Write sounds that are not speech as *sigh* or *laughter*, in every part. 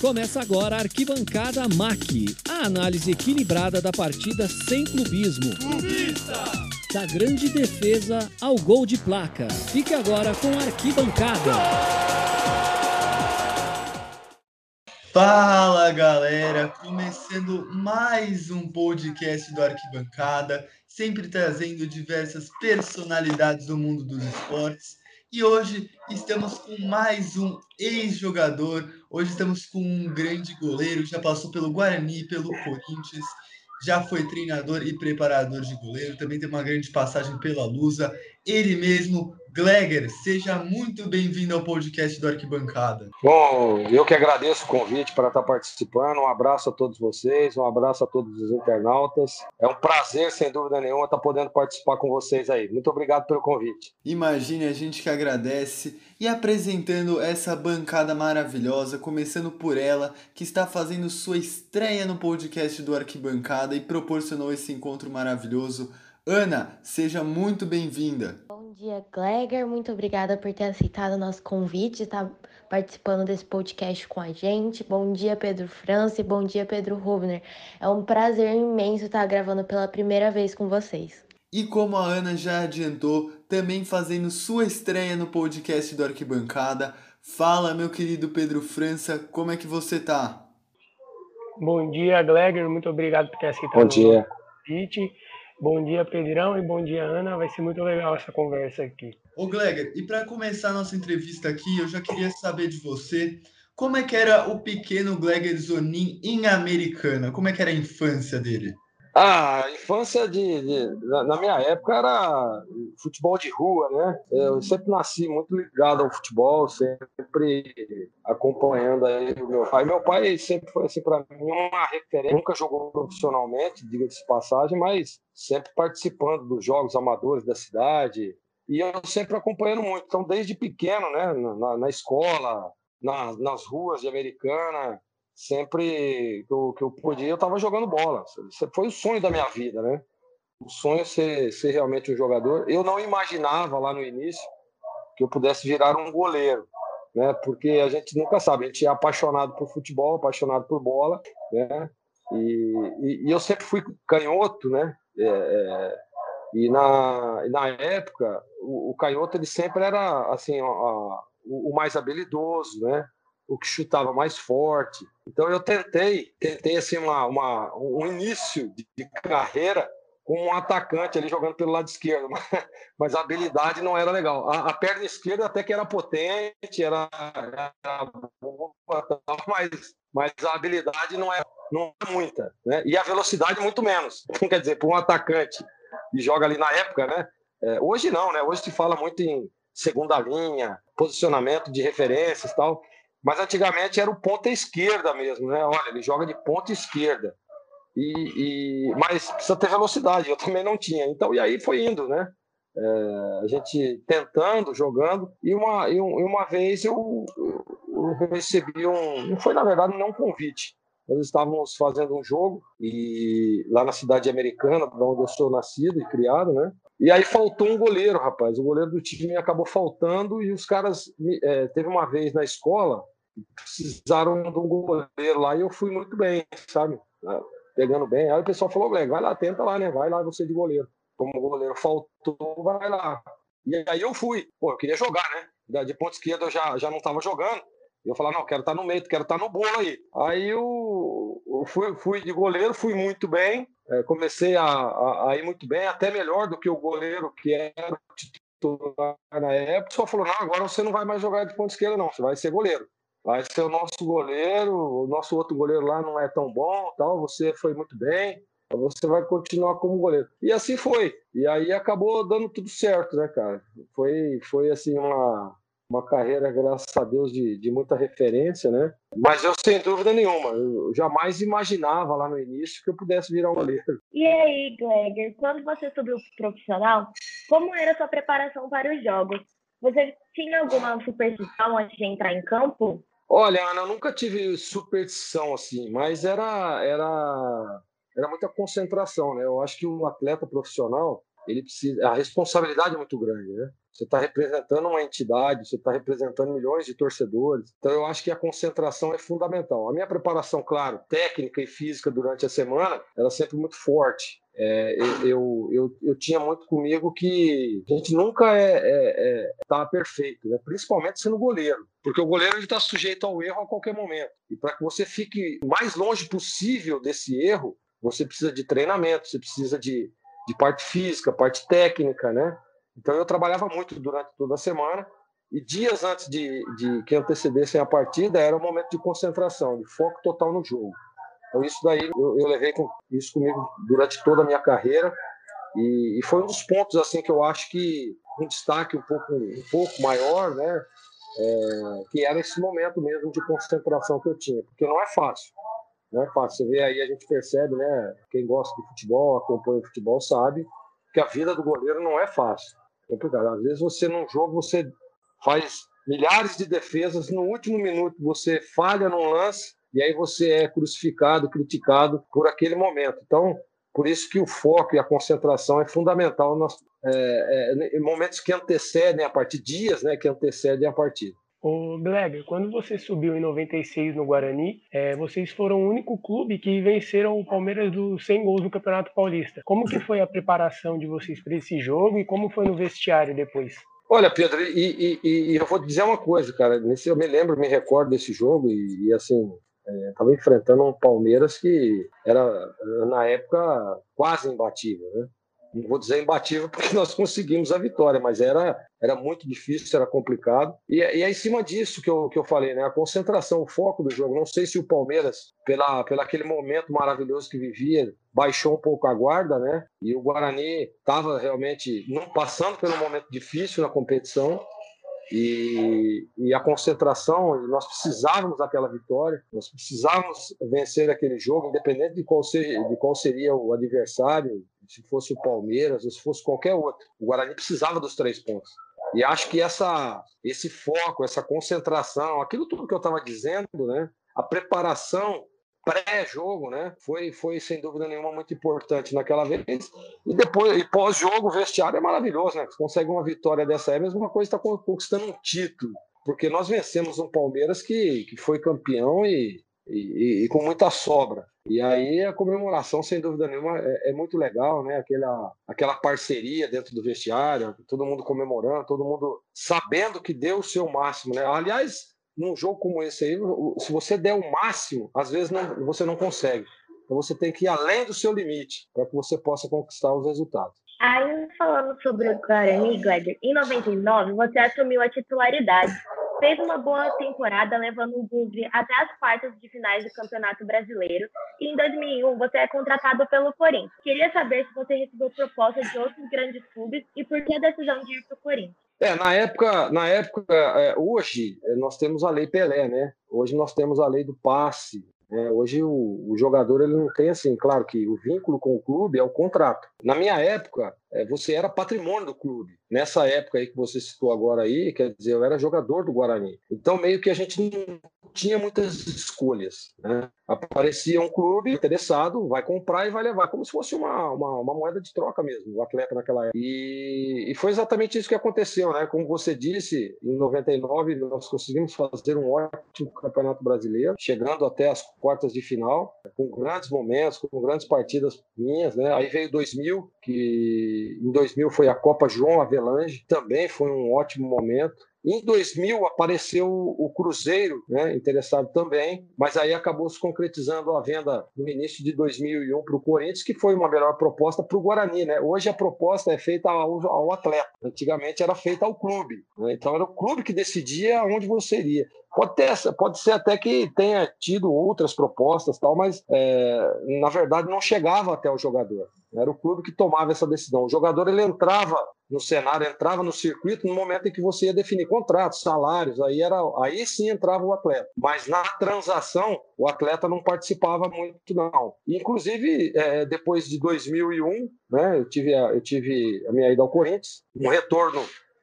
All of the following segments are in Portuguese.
Começa agora a Arquibancada MAC, a análise equilibrada da partida sem clubismo. Clubista! Da grande defesa ao gol de placa. Fique agora com a Arquibancada. Fala galera, começando mais um podcast do Arquibancada, sempre trazendo diversas personalidades do mundo dos esportes. E hoje estamos com mais um ex-jogador. Hoje estamos com um grande goleiro, já passou pelo Guarani, pelo Corinthians, já foi treinador e preparador de goleiro, também tem uma grande passagem pela Lusa. Ele mesmo, Gleger, seja muito bem-vindo ao podcast do Arquibancada. Bom, eu que agradeço o convite para estar participando. Um abraço a todos vocês, um abraço a todos os internautas. É um prazer, sem dúvida nenhuma, estar podendo participar com vocês aí. Muito obrigado pelo convite. Imagine a gente que agradece e apresentando essa bancada maravilhosa, começando por ela, que está fazendo sua estreia no podcast do Arquibancada e proporcionou esse encontro maravilhoso. Ana, seja muito bem-vinda. Bom dia, Gleger. Muito obrigada por ter aceitado o nosso convite e estar participando desse podcast com a gente. Bom dia, Pedro França e bom dia, Pedro Rubner. É um prazer imenso estar gravando pela primeira vez com vocês. E como a Ana já adiantou, também fazendo sua estreia no podcast do Arquibancada. Fala, meu querido Pedro França, como é que você tá? Bom dia, Gleger. Muito obrigado por ter aceitado Bom dia. o convite. Bom dia, Pedrão, e bom dia, Ana. Vai ser muito legal essa conversa aqui. Ô, Gleger, e para começar a nossa entrevista aqui, eu já queria saber de você como é que era o pequeno Gleger Zonin em Americana? Como é que era a infância dele? Ah, a infância de, de na, na minha época era futebol de rua, né? Eu sempre nasci muito ligado ao futebol, sempre acompanhando aí o meu pai. Meu pai sempre foi assim para mim uma referência. Nunca jogou profissionalmente, diga-se passagem, mas sempre participando dos jogos amadores da cidade e eu sempre acompanhando muito. Então, desde pequeno, né, na, na escola, na, nas ruas de Americana, sempre que eu, que eu podia, eu estava jogando bola. Foi o sonho da minha vida, né? O sonho é ser, ser realmente um jogador. Eu não imaginava lá no início que eu pudesse virar um goleiro, né? Porque a gente nunca sabe, a gente é apaixonado por futebol, apaixonado por bola, né? E, e, e eu sempre fui canhoto, né? É, é, e na, na época, o, o canhoto ele sempre era assim, a, a, o mais habilidoso, né? O que chutava mais forte. Então eu tentei, tentei assim uma, uma um início de, de carreira como um atacante ali jogando pelo lado esquerdo, *laughs* mas a habilidade não era legal. A, a perna esquerda até que era potente, era, era boa, mas, mas a habilidade não é não é muita, né? E a velocidade muito menos. *laughs* Quer dizer, para um atacante e joga ali na época, né? É, hoje não, né? Hoje se fala muito em segunda linha, posicionamento de referências, tal. Mas antigamente era o ponta esquerda mesmo, né? Olha, ele joga de ponta esquerda. E, e, mas precisa ter velocidade, eu *laughs* também não tinha. Então, e aí foi indo, né? É, a gente tentando, jogando, e uma, e uma vez eu, eu recebi um. Foi, na verdade, não um convite. Nós estávamos fazendo um jogo e lá na cidade americana, onde eu sou nascido e criado, né? E aí faltou um goleiro, rapaz. O goleiro do time acabou faltando e os caras. É, teve uma vez na escola, precisaram de um goleiro lá e eu fui muito bem, sabe? Ah, pegando bem. Aí o pessoal falou: vai lá, tenta lá, né? Vai lá você de goleiro. Como o goleiro faltou, vai lá. E aí eu fui. Pô, eu queria jogar, né? De ponta esquerda eu já, já não estava jogando. Eu falava, não, quero estar tá no meio, quero estar tá no bolo aí. Aí eu fui, fui de goleiro, fui muito bem, é, comecei a, a, a, ir muito bem, até melhor do que o goleiro que era titular na época. Só falou, não, agora você não vai mais jogar de ponta esquerda, não, você vai ser goleiro. Vai ser o nosso goleiro, o nosso outro goleiro lá não é tão bom, tal. Você foi muito bem, você vai continuar como goleiro. E assim foi. E aí acabou dando tudo certo, né, cara? Foi, foi assim uma uma carreira, graças a Deus, de, de muita referência, né? Mas eu, sem dúvida nenhuma, eu jamais imaginava lá no início que eu pudesse virar um goleiro. E aí, Gleger, quando você subiu pro profissional, como era a sua preparação para os jogos? Você tinha alguma superstição antes de entrar em campo? Olha, Ana, eu nunca tive superstição assim, mas era, era, era muita concentração, né? Eu acho que um atleta profissional, ele precisa, a responsabilidade é muito grande, né? Você está representando uma entidade, você está representando milhões de torcedores. Então, eu acho que a concentração é fundamental. A minha preparação, claro, técnica e física durante a semana, era sempre muito forte. É, eu, eu, eu, tinha muito comigo que a gente nunca é, é, é tá perfeito, né? principalmente sendo goleiro, porque o goleiro está sujeito ao erro a qualquer momento. E para que você fique mais longe possível desse erro, você precisa de treinamento, você precisa de, de parte física, parte técnica, né? Então eu trabalhava muito durante toda a semana e dias antes de, de que antecedessem a partida era um momento de concentração, de foco total no jogo. Então isso daí eu, eu levei com, isso comigo durante toda a minha carreira e, e, foi um dos pontos assim que eu acho que um destaque um pouco um pouco maior, né? É, que era esse momento mesmo de concentração que eu tinha, porque não é fácil. Não é fácil. Você vê aí, a gente percebe, né? Quem gosta de futebol, acompanha o futebol, sabe que a vida do goleiro não é fácil. Complicado. Às vezes você, num jogo, você faz milhares de defesas, no último minuto você falha num lance e aí você é crucificado, criticado por aquele momento. Então, por isso que o foco e a concentração é fundamental nos, é, é, momentos que antecedem a partida, dias né, que antecedem a partida. O Blega, quando você subiu em 96 no Guarani, é, vocês foram o único clube que venceram o Palmeiras dos 100 gols no Campeonato Paulista. Como que foi a preparação de vocês para esse jogo e como foi no vestiário depois? Olha, Pedro, e, e, e eu vou dizer uma coisa, cara. Nesse, eu me lembro, me recordo desse jogo e, e assim, estava é, enfrentando um Palmeiras que era, na época, quase imbatível, né? Não vou dizer imbatível porque *laughs* nós conseguimos a vitória, mas era, era muito difícil, era complicado. E, e é em cima disso que eu, que eu falei, né? A concentração, o foco do jogo. Não sei se o Palmeiras, pela, pela aquele momento maravilhoso que vivia, baixou um pouco a guarda, né? E o Guarani estava realmente não passando um momento difícil na competição. E, e, a concentração, nós precisávamos daquela vitória, nós precisávamos vencer aquele jogo, independente de qual, ser, de qual seria o adversário, se fosse o Palmeiras ou se fosse qualquer outro. O Guarani precisava dos três pontos. E acho que essa, esse foco, essa concentração, aquilo tudo que eu estava dizendo, né, a preparação pré-jogo, né? Foi, foi sem dúvida nenhuma muito importante naquela vez. E depois, e pós-jogo, o vestiário é maravilhoso, né? Você consegue uma vitória dessa, é a mesma coisa está conquistando um título, porque nós vencemos um Palmeiras que, que foi campeão e, e, e, com muita sobra. E aí a comemoração, sem dúvida nenhuma, é, é, muito legal, né? Aquela, aquela parceria dentro do vestiário, todo mundo comemorando, todo mundo sabendo que deu o seu máximo, né? Aliás, num jogo como esse aí, se você der o máximo, às vezes não, você não consegue. Então você tem que ir além do seu limite para que você possa conquistar os resultados. Aí, falando sobre o Guarani, Gleider, em 99 você assumiu a titularidade. Fez uma boa temporada, levando o Bugre até as quartas de finais do Campeonato Brasileiro. E em 2001 você é contratado pelo Corinthians. Queria saber se você recebeu propostas de outros grandes clubes e por que a decisão de ir para o Corinthians. É, na época, na época é, hoje é, nós temos a lei Pelé, né? Hoje nós temos a lei do passe. Né? Hoje o, o, jogador ele não tem assim, claro que o vínculo com o clube é o contrato. Na minha época, você era patrimônio do clube. Nessa época aí que você citou agora aí, quer dizer, eu era jogador do Guarani. Então meio que a gente não tinha muitas escolhas. Né? Aparecia um clube interessado, vai comprar e vai levar, como se fosse uma, uma, uma moeda de troca mesmo, o atleta naquela época. E, e, foi exatamente isso que aconteceu, né? Como você disse, em 99 nós conseguimos fazer um ótimo campeonato brasileiro, chegando até as quartas de final, com grandes momentos, com grandes partidas minhas, né? Aí veio 2000, que em 2000 foi a Copa João Avelange, também foi um ótimo momento. Em 2000 apareceu o Cruzeiro, né, interessado também, mas aí acabou se concretizando a venda no início de 2001 para o Corinthians, que foi uma melhor proposta para o Guarani. Né? Hoje a proposta é feita ao, ao atleta, antigamente era feita ao clube. Né? Então era o clube que decidia onde você iria. Pode, ter, pode ser até que tenha tido outras propostas, tal, mas é, na verdade não chegava até o jogador. Era o clube que tomava essa decisão. O jogador ele entrava no cenário, entrava no circuito no momento em que você ia definir contratos, salários, aí era, aí sim entrava o atleta. Mas na transação o atleta não participava muito não. Inclusive é, depois de 2001, né, eu tive a, eu tive a minha ida ao Corinthians, um retorno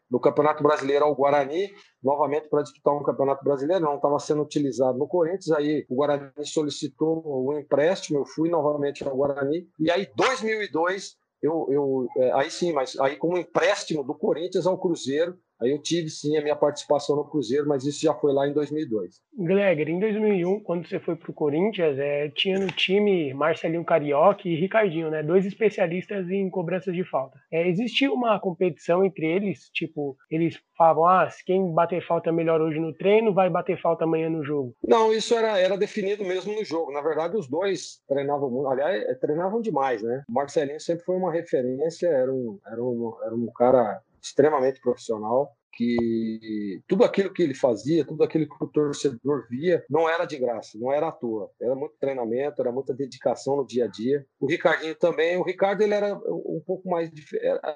no Campeonato Brasileiro ao Guarani, novamente para disputar um Campeonato Brasileiro, não estava sendo utilizado no Corinthians, aí o Guarani solicitou um empréstimo, eu fui novamente ao Guarani, e aí 2002 eu, eu é, aí sim, mas aí como empréstimo do Corinthians ao Cruzeiro, Aí eu tive sim a minha participação no Cruzeiro, mas isso já foi lá em 2002. Gleger, em 2001, quando você foi para o Corinthians, é, tinha no time Marcelinho Carioca e Ricardinho, né? Dois especialistas em cobranças de falta. É, existia uma competição entre eles, tipo, eles falavam, ah, quem bater falta melhor hoje no treino vai bater falta amanhã no jogo. Não, isso era, era definido mesmo no jogo. Na verdade, os dois treinavam muito, aliás, é, treinavam demais, né? O Marcelinho sempre foi uma referência, era um, era um, era um cara extremamente profissional que tudo aquilo que ele fazia, tudo aquilo que o torcedor via, não era de graça, não era à toa. Era muito treinamento, era muita dedicação no dia a dia. O Ricardinho também, o Ricardo ele era um pouco mais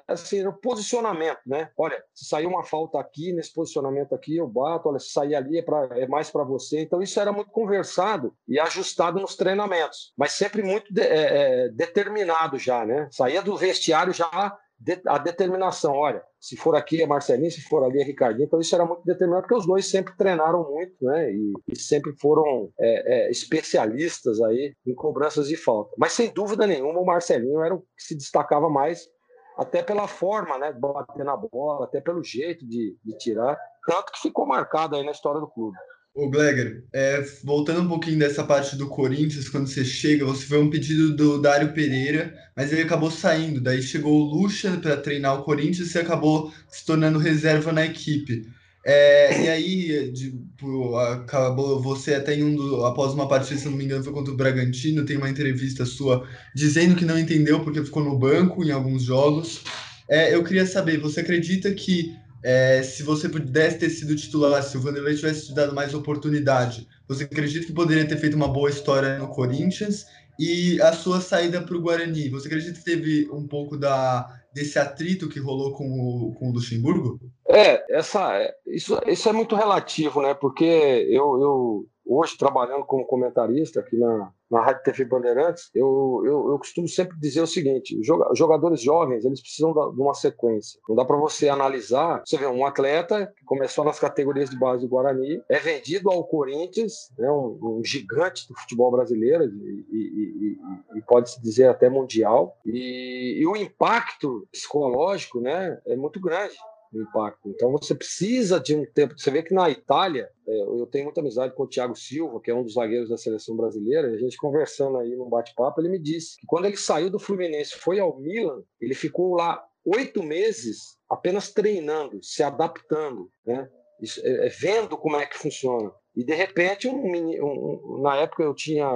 assim, era o posicionamento, né? Olha, se sair uma falta aqui, nesse posicionamento aqui, eu bato, olha, se sair ali é, pra, é mais para você. Então isso era muito conversado e ajustado nos treinamentos, mas sempre muito de, é, é determinado já, né? Saía do vestiário já a determinação, olha, se for aqui é Marcelinho, se for ali é Ricardinho, então isso era muito determinado, porque os dois sempre treinaram muito, né, e, e sempre foram é, é, especialistas aí em cobranças de falta. Mas sem dúvida nenhuma o Marcelinho era o que se destacava mais, até pela forma, né, bater na bola, até pelo jeito de, de tirar, tanto que ficou marcado aí na história do clube. O Gleger, é, voltando um pouquinho dessa parte do Corinthians, quando você chega, você foi um pedido do Dário Pereira, mas ele acabou saindo. Daí chegou o Lucha para treinar o Corinthians e acabou se tornando reserva na equipe. É, e aí, de, pô, acabou você até em um do, após uma partida, se não me engano, foi contra o Bragantino, tem uma entrevista sua dizendo que não entendeu porque ficou no banco em alguns jogos. É, eu queria saber, você acredita que é, se você pudesse ter sido titular, se o Vanderlei tivesse te dado mais oportunidade, você acredita que poderia ter feito uma boa história no Corinthians? E a sua saída para o Guarani, você acredita que teve um pouco da, desse atrito que rolou com o, com o Luxemburgo? É, essa, isso, isso é muito relativo, né? Porque eu, eu hoje trabalhando como comentarista aqui na, na Rádio TV Bandeirantes, eu, eu, eu costumo sempre dizer o seguinte: jogadores jovens eles precisam de uma sequência. Não dá para você analisar. Você vê um atleta que começou nas categorias de base do Guarani, é vendido ao Corinthians, né, um, um gigante do futebol brasileiro e, e, e, e pode-se dizer até mundial. E, o impacto psicológico né, é muito grande impacto. Então você precisa de um tempo. Você vê que na Itália, é, eu tenho muita amizade com o Thiago Silva, que é um dos zagueiros da seleção brasileira, e a gente conversando aí num bate-papo, ele me disse que quando ele saiu do Fluminense foi ao Milan, ele ficou lá oito meses apenas treinando, se adaptando, né? Isso, é, é, vendo como é que funciona. E de repente, um, um, na época eu tinha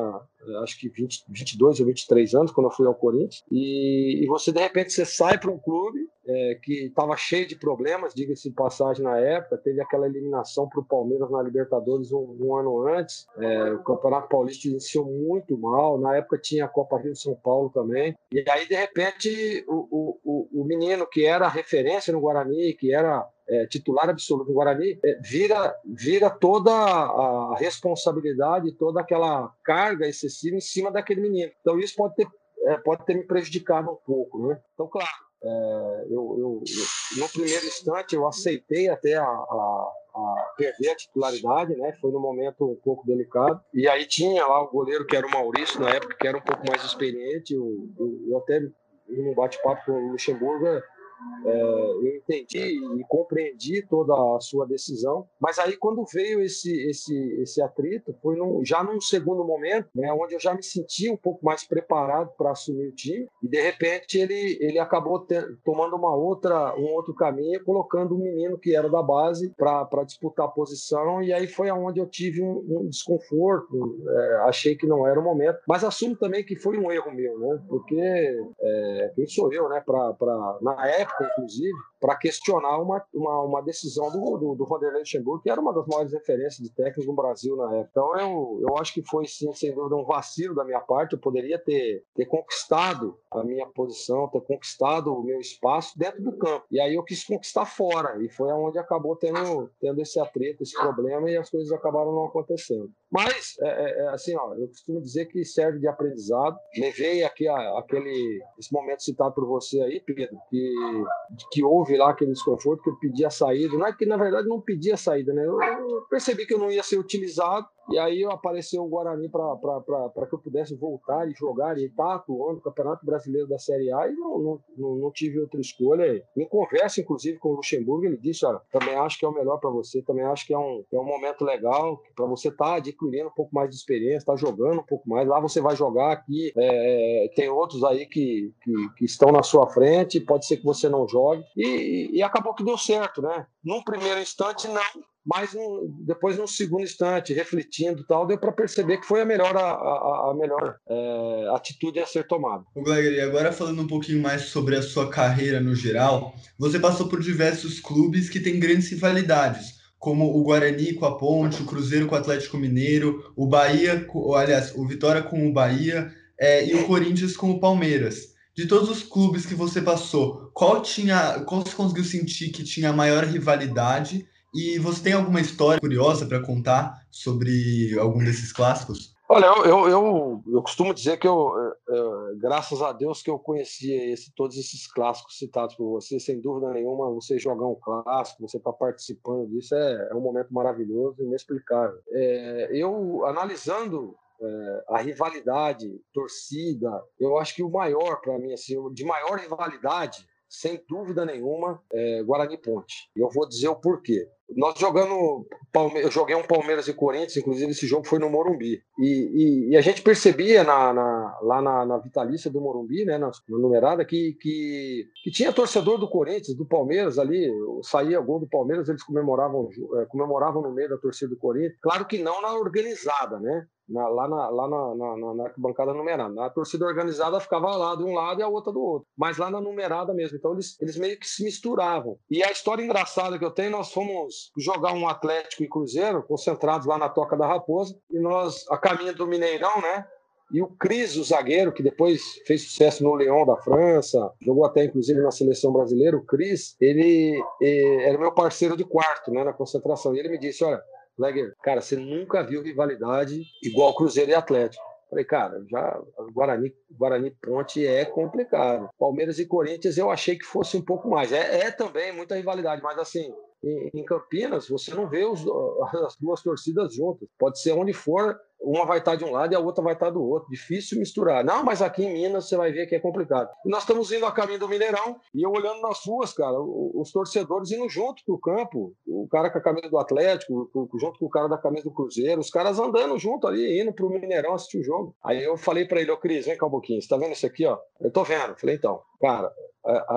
acho que 20, 22 ou 23 anos quando eu fui ao Corinthians, e, e você de repente você sai para um clube é, que estava cheio de problemas, diga-se de passagem na época, teve aquela eliminação para o Palmeiras na Libertadores um, um ano antes, é, o Campeonato Paulista iniciou muito mal, na época tinha a Copa Rio de São Paulo também, e aí de repente o, o, o menino que era referência no Guarani, que era é, titular absoluto no Guarani, é, vira, vira toda a responsabilidade, toda aquela carga excessiva em cima daquele menino. Então isso pode ter, é, pode ter me prejudicado um pouco. Né? Então, claro, é, eu, eu, eu, no primeiro instante eu aceitei até a, a, a, perder a titularidade, né? Foi num momento um pouco delicado. E aí tinha lá o goleiro que era o Maurício na época, que era um pouco mais experiente. Eu, eu até no bate-papo com o Luxemburgo é, eu entendi e compreendi toda a sua decisão, mas aí quando veio esse esse esse atrito, foi num, já num segundo momento, né, onde eu já me senti um pouco mais preparado para assumir o time e de repente ele ele acabou ter, tomando uma outra um outro caminho, colocando um menino que era da base para disputar a posição e aí foi aonde eu tive um, um desconforto, é, achei que não era o momento, mas assumo também que foi um erro meu, né, porque é, quem sou eu, né, para na época época, inclusive, para questionar uma, uma, uma, decisão do, do, do Vanderlei Luxemburgo, que era uma das maiores referências de técnicos no Brasil na época. Então, eu, eu acho que foi, sim, sem dúvida, um vacilo da minha parte. Eu poderia ter, ter conquistado a minha posição, ter conquistado o meu espaço dentro do campo. E aí eu quis conquistar fora, e foi onde acabou tendo, tendo esse atrito, esse problema, e as coisas acabaram não acontecendo. Mas, é, é, é assim, ó, eu costumo dizer que serve de aprendizado. Levei aqui a, aquele, esse momento citado por você aí, Pedro, que, que houve lá aquele desconforto, que eu pedi a saída. Não é que, na verdade, não pedi a saída, né? Eu percebi que eu não ia ser utilizado E aí apareceu o Guarani para que eu pudesse voltar e jogar e estar tá atuando no Campeonato Brasileiro da Série A e não, não, não, tive outra escolha. Em conversa, inclusive, com o Luxemburgo, ele disse: Olha, também acho que é o melhor para você, também acho que é um, é um momento legal para você estar tá adquirindo um pouco mais de experiência, estar tá jogando um pouco mais. Lá você vai jogar aqui, é, tem outros aí que, que, que, estão na sua frente, pode ser que você não jogue. E, e acabou que deu certo, né? Num primeiro instante, não mas um, depois, num segundo instante, refletindo tal, deu para perceber que foi a melhor, a, a, a melhor é, atitude a ser tomada. O Gleger, agora falando um pouquinho mais sobre a sua carreira no geral, você passou por diversos clubes que têm grandes rivalidades, como o Guarani com a Ponte, o Cruzeiro com o Atlético Mineiro, o Bahia, aliás, o Vitória com o Bahia é, e o Corinthians com o Palmeiras. De todos os clubes que você passou, qual tinha, qual você conseguiu sentir que tinha maior rivalidade e você tem alguma história curiosa para contar sobre algum desses clássicos? Olha, eu, eu, eu, eu, costumo dizer que eu, é, graças a Deus que eu conhecia esse, todos esses clássicos citados por você, sem dúvida nenhuma, você jogar um clássico, você estar tá participando disso é, é, um momento maravilhoso, inexplicável. É, eu, analisando é, a rivalidade, torcida, eu acho que o maior para mim, assim, de maior rivalidade, sem dúvida nenhuma, é Guarani Ponte. E eu vou dizer o porquê. Nós jogando, eu joguei um Palmeiras e Corinthians, inclusive esse jogo foi no Morumbi. E, e, e a gente percebia na, na, lá na, na, vitalícia do Morumbi, né, na, na numerada, que, que, que, tinha torcedor do Corinthians, do Palmeiras ali, saía gol do Palmeiras, eles comemoravam, é, comemoravam no meio da torcida do Corinthians. Claro que não na organizada, né? Na, lá na, lá na, na, na arquibancada numerada. Na torcida organizada ficava lá de um lado e a outra do outro. Mas lá na numerada mesmo. Então eles, eles meio que se misturavam. E a história engraçada que eu tenho, nós fomos jogar um Atlético e Cruzeiro, concentrados lá na Toca da Raposa, e nós, a caminho do Mineirão, né? E o Cris, o zagueiro, que depois fez sucesso no Leão da França, jogou até inclusive na seleção brasileira, o Cris, ele, ele era meu parceiro de quarto, né, na concentração. E ele me disse: Olha, Legger, cara, você nunca viu rivalidade igual Cruzeiro e Atlético. Falei, cara, já Guarani, Guarani Ponte é complicado. Palmeiras e Corinthians eu achei que fosse um pouco mais. É, é também muita rivalidade, mas assim, em, Campinas você não vê os, *laughs* as duas torcidas juntas. Pode ser onde for, uma vai estar de um lado e a outra vai estar do outro. Difícil misturar. Não, mas aqui em Minas você vai ver que é complicado. Nós estamos indo a caminho do Mineirão e eu olhando nas ruas, cara, os torcedores indo junto pro campo. O cara com a camisa do Atlético, junto com o cara da camisa do Cruzeiro, os caras andando junto ali, indo pro Mineirão assistir o jogo. Aí eu falei para ele, ô Cris, vem cá um pouquinho, você tá vendo isso aqui, ó? Eu tô vendo. Falei, então, cara,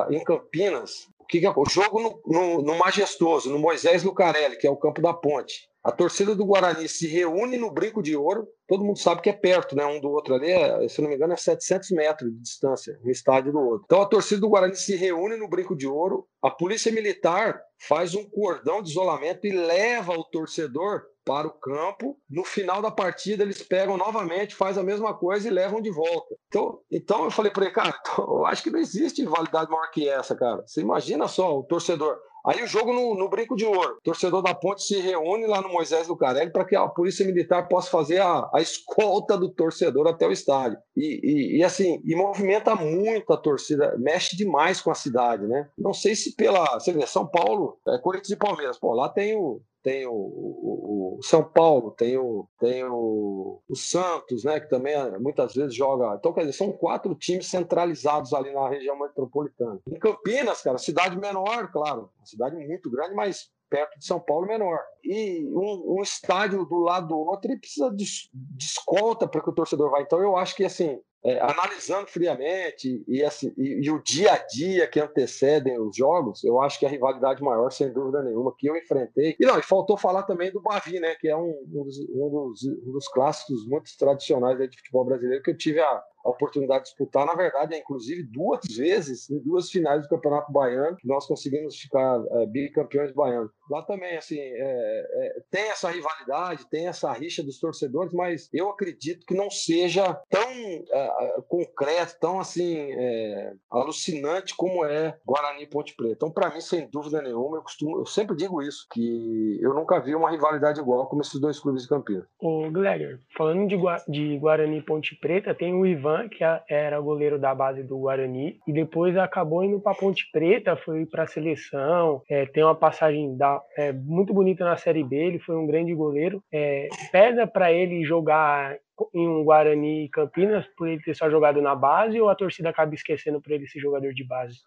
em Campinas, o que, é? O jogo no, no, no Majestoso, no Moisés Lucarelli, que é o campo da ponte. A torcida do Guarani se reúne no Brinco de Ouro. Todo mundo sabe que é perto, né? Um do outro ali, é, se não me engano, é 700 metros de distância, um estádio do outro. Então a torcida do Guarani se reúne no Brinco de Ouro. A polícia militar faz um cordão de isolamento e leva o torcedor para o campo. No final da partida, eles pegam novamente, faz a mesma coisa e levam de volta. Então, então eu falei para ele, cara, *laughs* eu acho que não existe validade maior que essa, cara. Você imagina só o torcedor. Aí o jogo no, no, Brinco de Ouro. O torcedor da Ponte se reúne lá no Moisés do Carelli para que a Polícia Militar possa fazer a, a, escolta do torcedor até o estádio. E, e, e, assim, e movimenta muito a torcida, mexe demais com a cidade, né? Não sei se pela. Você vê, São Paulo, é Corinthians e Palmeiras. Pô, lá tem o, tem o, o, o, São Paulo, tem, o, tem o, o Santos, né, que também eh, muitas vezes joga. Então, quer dizer, são quatro times centralizados ali na região metropolitana. Em Campinas, cara, cidade menor, claro, cidade muito grande, mas perto de São Paulo menor. E um, um estádio do lado do outro, ele precisa de, de escolta para que o torcedor vá. Então, eu acho que assim é, analisando friamente e, assim, e, e, o dia a dia que antecedem os jogos, eu acho que a rivalidade maior, sem dúvida nenhuma, que eu enfrentei. E não, e faltou falar também do Bavi, né? Que é um, um, dos, um, dos, um dos, clássicos muito tradicionais de futebol brasileiro que eu tive a, oportunidade de disputar, na verdade, é, inclusive duas *laughs* vezes, em duas finais do Campeonato Baiano, que nós conseguimos ficar é, bicampeões baianos. Lá também, assim, é, é, tem essa rivalidade, tem essa rixa dos torcedores, mas eu acredito que não seja tão é, concreto, tão assim é, alucinante como é Guarani e Ponte Preta. Então, para mim, sem dúvida nenhuma, eu costumo, eu sempre digo isso, que eu nunca vi uma rivalidade igual como esses dois clubes de Campinas. O Gleger, falando de, Gua de Guarani e Ponte Preta, tem o Ivan, que era goleiro da base do Guarani, e depois acabou indo para Ponte Preta, foi para a seleção, é, tem uma passagem da, é, muito bonita na Série B, ele foi um grande goleiro. É, pesa para ele jogar em um Guarani Campinas por ele ter só jogado na base ou a torcida acaba esquecendo por ele ser jogador de base?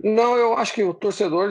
Não, eu acho que o torcedor,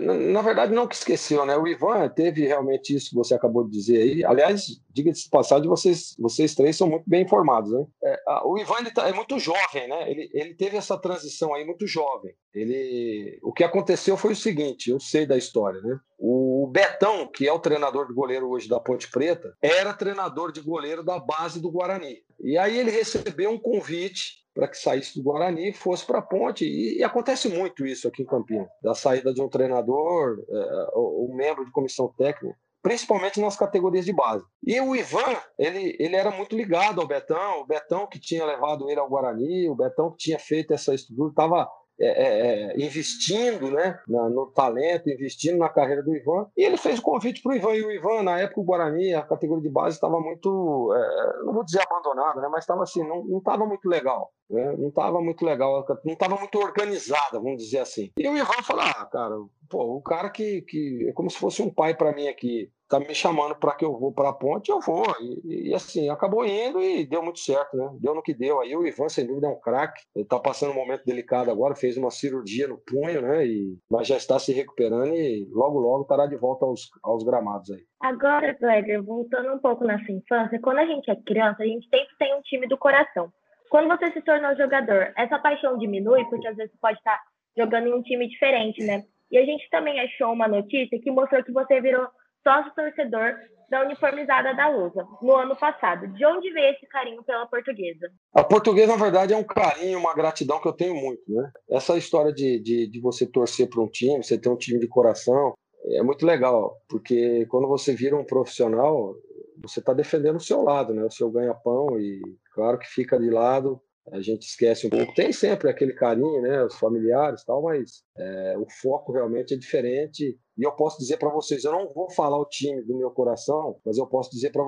na verdade, não que esqueceu, né? O Ivan teve realmente isso que você acabou de dizer aí. Aliás, diga-se de passagem, vocês, vocês três são muito bem informados, né? É, o Ivan ele tá, é muito jovem, né? Ele, ele teve essa transição aí muito jovem. Ele, o que aconteceu foi o seguinte, eu sei da história, né? O Betão, que é o treinador de goleiro hoje da Ponte Preta, era treinador de goleiro da base do Guarani. E aí ele recebeu um convite para que saísse do Guarani e fosse para a Ponte. E, e, acontece muito isso aqui em Campinas, da saída de um treinador, é, um membro de comissão técnica, principalmente nas categorias de base. E o Ivan, ele, ele era muito ligado ao Betão, o Betão que tinha levado ele ao Guarani, o Betão que tinha feito essa estrutura, estava é, é, é, investindo né, no talento, investindo na carreira do Ivan. E ele fez o convite para o Ivan. E o Ivan, na época, o Guarani, a categoria de base estava muito, é, não vou dizer abandonada, né, mas estava assim, não estava muito legal. Né, não estava muito legal, não estava muito organizada, vamos dizer assim. E o Ivan falou: ah, cara, pô, o cara que, que é como se fosse um pai para mim aqui tá me chamando para que eu vou para a ponte, eu vou. E, e, assim, acabou indo e deu muito certo, né? Deu no que deu. Aí o Ivan, sem dúvida, é um craque. Ele tá passando um momento delicado agora, fez uma cirurgia no punho, né? E, mas já está se recuperando e logo, logo estará de volta aos, aos gramados aí. Agora, Gleger, voltando um pouco na infância, quando a gente é criança, a gente sempre tem um time do coração. Quando você se tornou jogador, essa paixão diminui, porque às vezes você pode estar jogando em um time diferente, né? E a gente também achou uma notícia que mostrou que você virou sócio torcedor da uniformizada da Lusa, no ano passado. De onde veio esse carinho pela portuguesa? A portuguesa, na verdade, é um carinho, uma gratidão que eu tenho muito. Né? Essa história de, de, de você torcer para um time, você ter um time de coração, é muito legal, porque quando você vira um profissional, você está defendendo o seu lado, né? o seu ganha-pão, e claro que fica de lado a gente esquece um pouco. Tem sempre aquele carinho, né, os familiares tal, mas é, o foco realmente é diferente. E eu posso dizer para vocês, eu não vou falar o time do meu coração, mas eu posso dizer para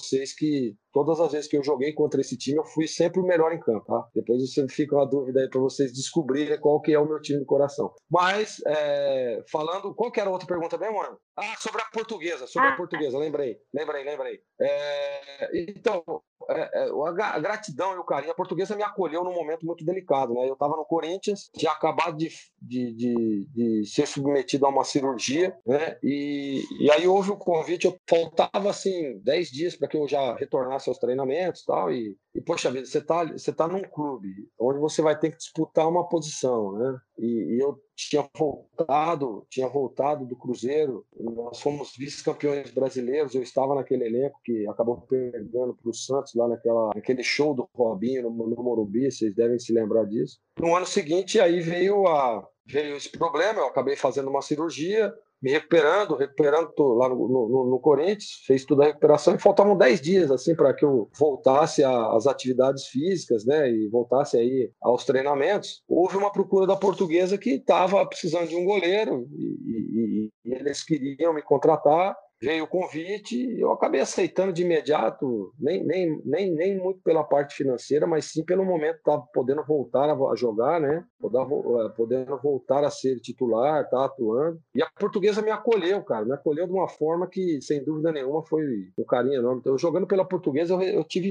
vocês que todas as vezes que eu joguei contra esse time, eu fui sempre o melhor em campo. Tá? Depois você fica uma dúvida aí para vocês descobrirem qual que é o meu time do coração. Mas, é, falando, qual que era a outra pergunta mesmo, mano? Ah, sobre a portuguesa, sobre a ah. portuguesa, lembrei, lembrei, lembrei. É, então, é, é a gratidão e o carinho. A portuguesa me acolheu num momento muito delicado, né? Eu estava no Corinthians, tinha acabado de, de, de, de, ser submetido a uma cirurgia, né? E, e aí houve o convite, eu faltava assim 10 dias para que eu já retornasse aos treinamentos tal, e e, poxa vida, você está você tá num clube onde você vai ter que disputar uma posição, né? E, e eu tinha voltado, tinha voltado do Cruzeiro, nós fomos vice-campeões brasileiros, eu estava naquele elenco que acabou perdendo para o Santos lá naquela, naquele show do Robinho no, no Morumbi, vocês devem se lembrar disso. No ano seguinte, aí veio a, veio esse problema, eu acabei fazendo uma cirurgia, me recuperando, recuperando lá no, no, no, Corinthians, fez toda a recuperação e faltavam 10 dias assim para que eu voltasse às atividades físicas, né, e voltasse aí aos treinamentos. Houve uma procura da portuguesa que estava precisando de um goleiro e, e, e eles queriam me contratar veio o convite, eu acabei aceitando de imediato, nem, nem, nem, nem muito pela parte financeira, mas sim pelo momento estava podendo voltar a jogar, né? Eh, podendo voltar a ser titular, tá atuando. E a portuguesa me acolheu, cara, me acolheu de uma forma que, sem dúvida nenhuma, foi um carinho enorme. Então, jogando pela portuguesa, eu, eu tive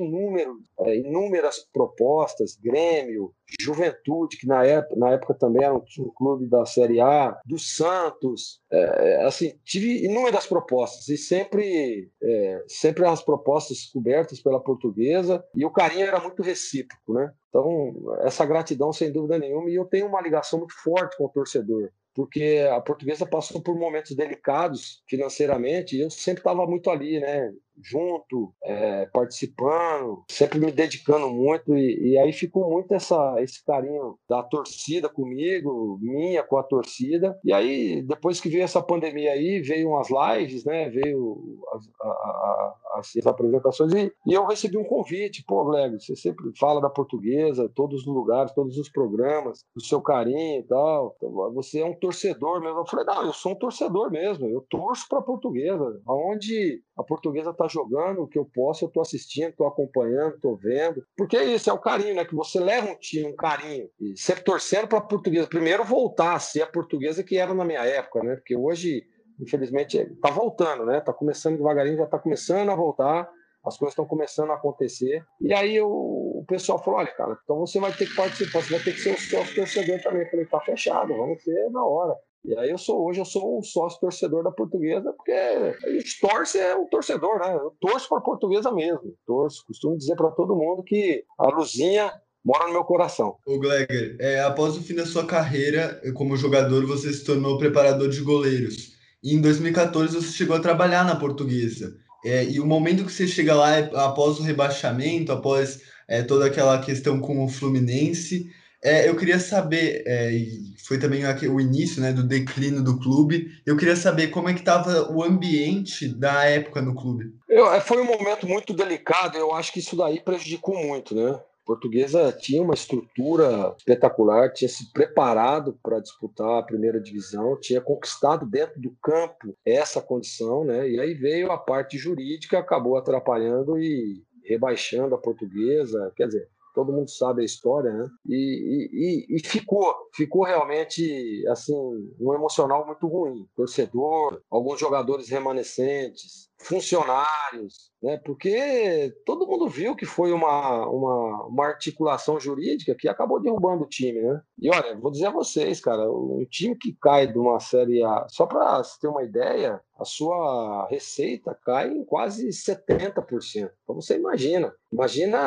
é, inúmeras propostas, Grêmio, Juventude, que na época, na época também era um, um clube da Série A, do Santos, é, assim, tive inúmeras propostas e sempre, é, sempre as propostas cobertas pela portuguesa e o carinho era muito recíproco, né? Então, essa gratidão, sem dúvida nenhuma, e eu tenho uma ligação muito forte com o torcedor porque a portuguesa passou por momentos delicados financeiramente e eu sempre estava muito ali, né? Junto, é, participando, sempre me dedicando muito, e, e, aí ficou muito essa, esse carinho da torcida comigo, minha com a torcida. E aí, depois que veio essa pandemia aí, veio umas lives, né? Veio as, a, a, as, apresentações, e, e, eu recebi um convite, pô, Greg, você sempre fala da portuguesa, todos os lugares, todos os programas, o seu carinho e tal. Então, você é um torcedor mesmo. Eu falei, não, eu sou um torcedor mesmo, eu torço para portuguesa. Aonde a portuguesa está jogando, o que eu posso, eu estou assistindo, estou acompanhando, estou vendo. Porque é isso, é o carinho, né? Que você leva um time, um carinho, e sempre torcendo para a portuguesa. Primeiro voltar a ser a portuguesa que era na minha época, né? Porque hoje, infelizmente, está voltando, né? Está começando devagarinho, já está começando a voltar as coisas estão começando a acontecer. E aí eu, o pessoal falou: olha, cara, então você vai ter que participar, você vai ter que ser um sócio torcedor também. Eu falei: tá fechado, vamos ser na hora. E aí eu sou hoje eu sou um sócio torcedor da portuguesa, porque a gente torce é um torcedor, né? Eu torço para a portuguesa mesmo. Torço, costumo dizer para todo mundo que a luzinha mora no meu coração. O Gleger, é, após o fim da sua carreira como jogador, você se tornou preparador de goleiros. E em 2014 você chegou a trabalhar na portuguesa. É, e o momento que você chega lá é após o rebaixamento, após é, toda aquela questão com o Fluminense. É, eu queria saber, é, e foi também o início né, do declínio do clube, eu queria saber como é que estava o ambiente da época no clube. Eu, é, foi um momento muito delicado, eu acho que isso daí prejudicou muito, né? Portuguesa tinha uma estrutura espetacular, tinha se preparado para disputar a primeira divisão, tinha conquistado dentro do campo essa condição, né? E aí veio a parte jurídica, acabou atrapalhando e rebaixando a portuguesa. Quer dizer, todo mundo sabe a história, né? E, e, e, ficou, ficou realmente assim um emocional muito ruim. Torcedor, alguns jogadores remanescentes, funcionários, né? Porque todo mundo viu que foi uma, uma, uma articulação jurídica que acabou derrubando o time, né? E olha, vou dizer a vocês, cara, um time que cai de uma série A, só para ter uma ideia, a sua receita cai em quase 70%. Então você imagina, imagina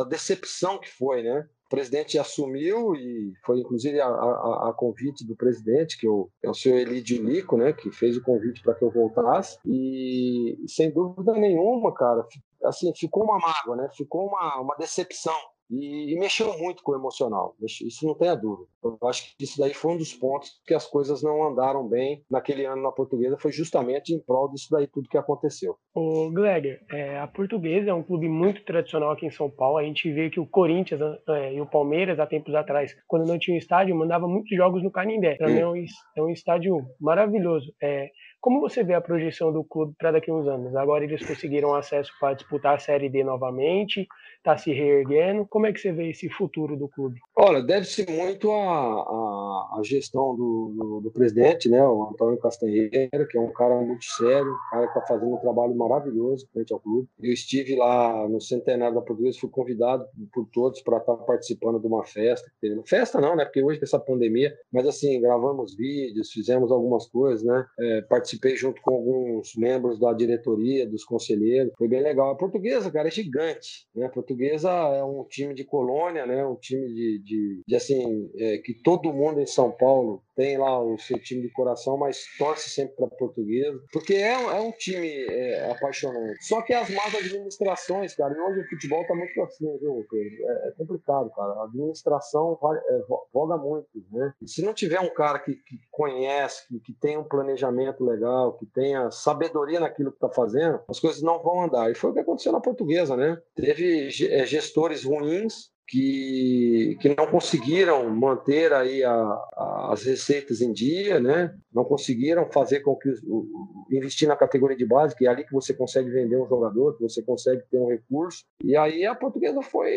a decepção que foi, né? O presidente assumiu e foi inclusive a, a, a convite do presidente, que eu, é o senhor Elidio Lico, né, que fez o convite para que eu voltasse. E sem dúvida nenhuma, cara, assim, ficou uma mágoa, né? Ficou uma, uma decepção e, e, mexeu muito com o emocional, isso não tem a dúvida. Eu acho que isso daí foi um dos pontos que as coisas não andaram bem naquele ano na portuguesa, foi justamente em prol disso daí tudo que aconteceu. O Gleger, é, a portuguesa é um clube muito tradicional aqui em São Paulo, a gente vê que o Corinthians é, e o Palmeiras, há tempos atrás, quando não tinha um estádio, mandava muitos jogos no Canindé, para mim é um, é um estádio maravilhoso. É, como você vê a projeção do clube para daqui a uns anos? Agora eles conseguiram acesso para disputar a Série D novamente, está se reerguendo. Como é que você vê esse futuro do clube? Olha, deve-se muito à, à, gestão do, do, do, presidente, né, o Antônio Castanheira, que é um cara muito sério, um cara que está fazendo um trabalho maravilhoso frente ao clube. Eu estive lá no Centenário da Portuguesa, fui convidado por todos para estar participando de uma festa. Festa não, né, porque hoje essa pandemia, mas assim, gravamos vídeos, fizemos algumas coisas, né, é, participei junto com alguns membros da diretoria, dos conselheiros, foi bem legal. A portuguesa, cara, é gigante, né, a portuguesa é um time de colônia, né, um time de, de, de assim, é, que todo mundo em São Paulo tem lá o seu time de coração, mas torce sempre para portuguesa, porque é, é um time é, apaixonante. Só que as más administrações, cara, e hoje o futebol tá muito assim, viu? É, é complicado, cara. A administração é, voga muito, né? E se não tiver um cara que, que conhece, que, que tem um planejamento legal, que tenha sabedoria naquilo que está fazendo, as coisas não vão andar. E foi o que aconteceu na portuguesa, né? Teve é, gestores ruins que, que não conseguiram manter aí a, a, as receitas em dia, né? não conseguiram fazer com que o, investir na categoria de base, que é ali que você consegue vender um jogador, que você consegue ter um recurso. E aí a portuguesa foi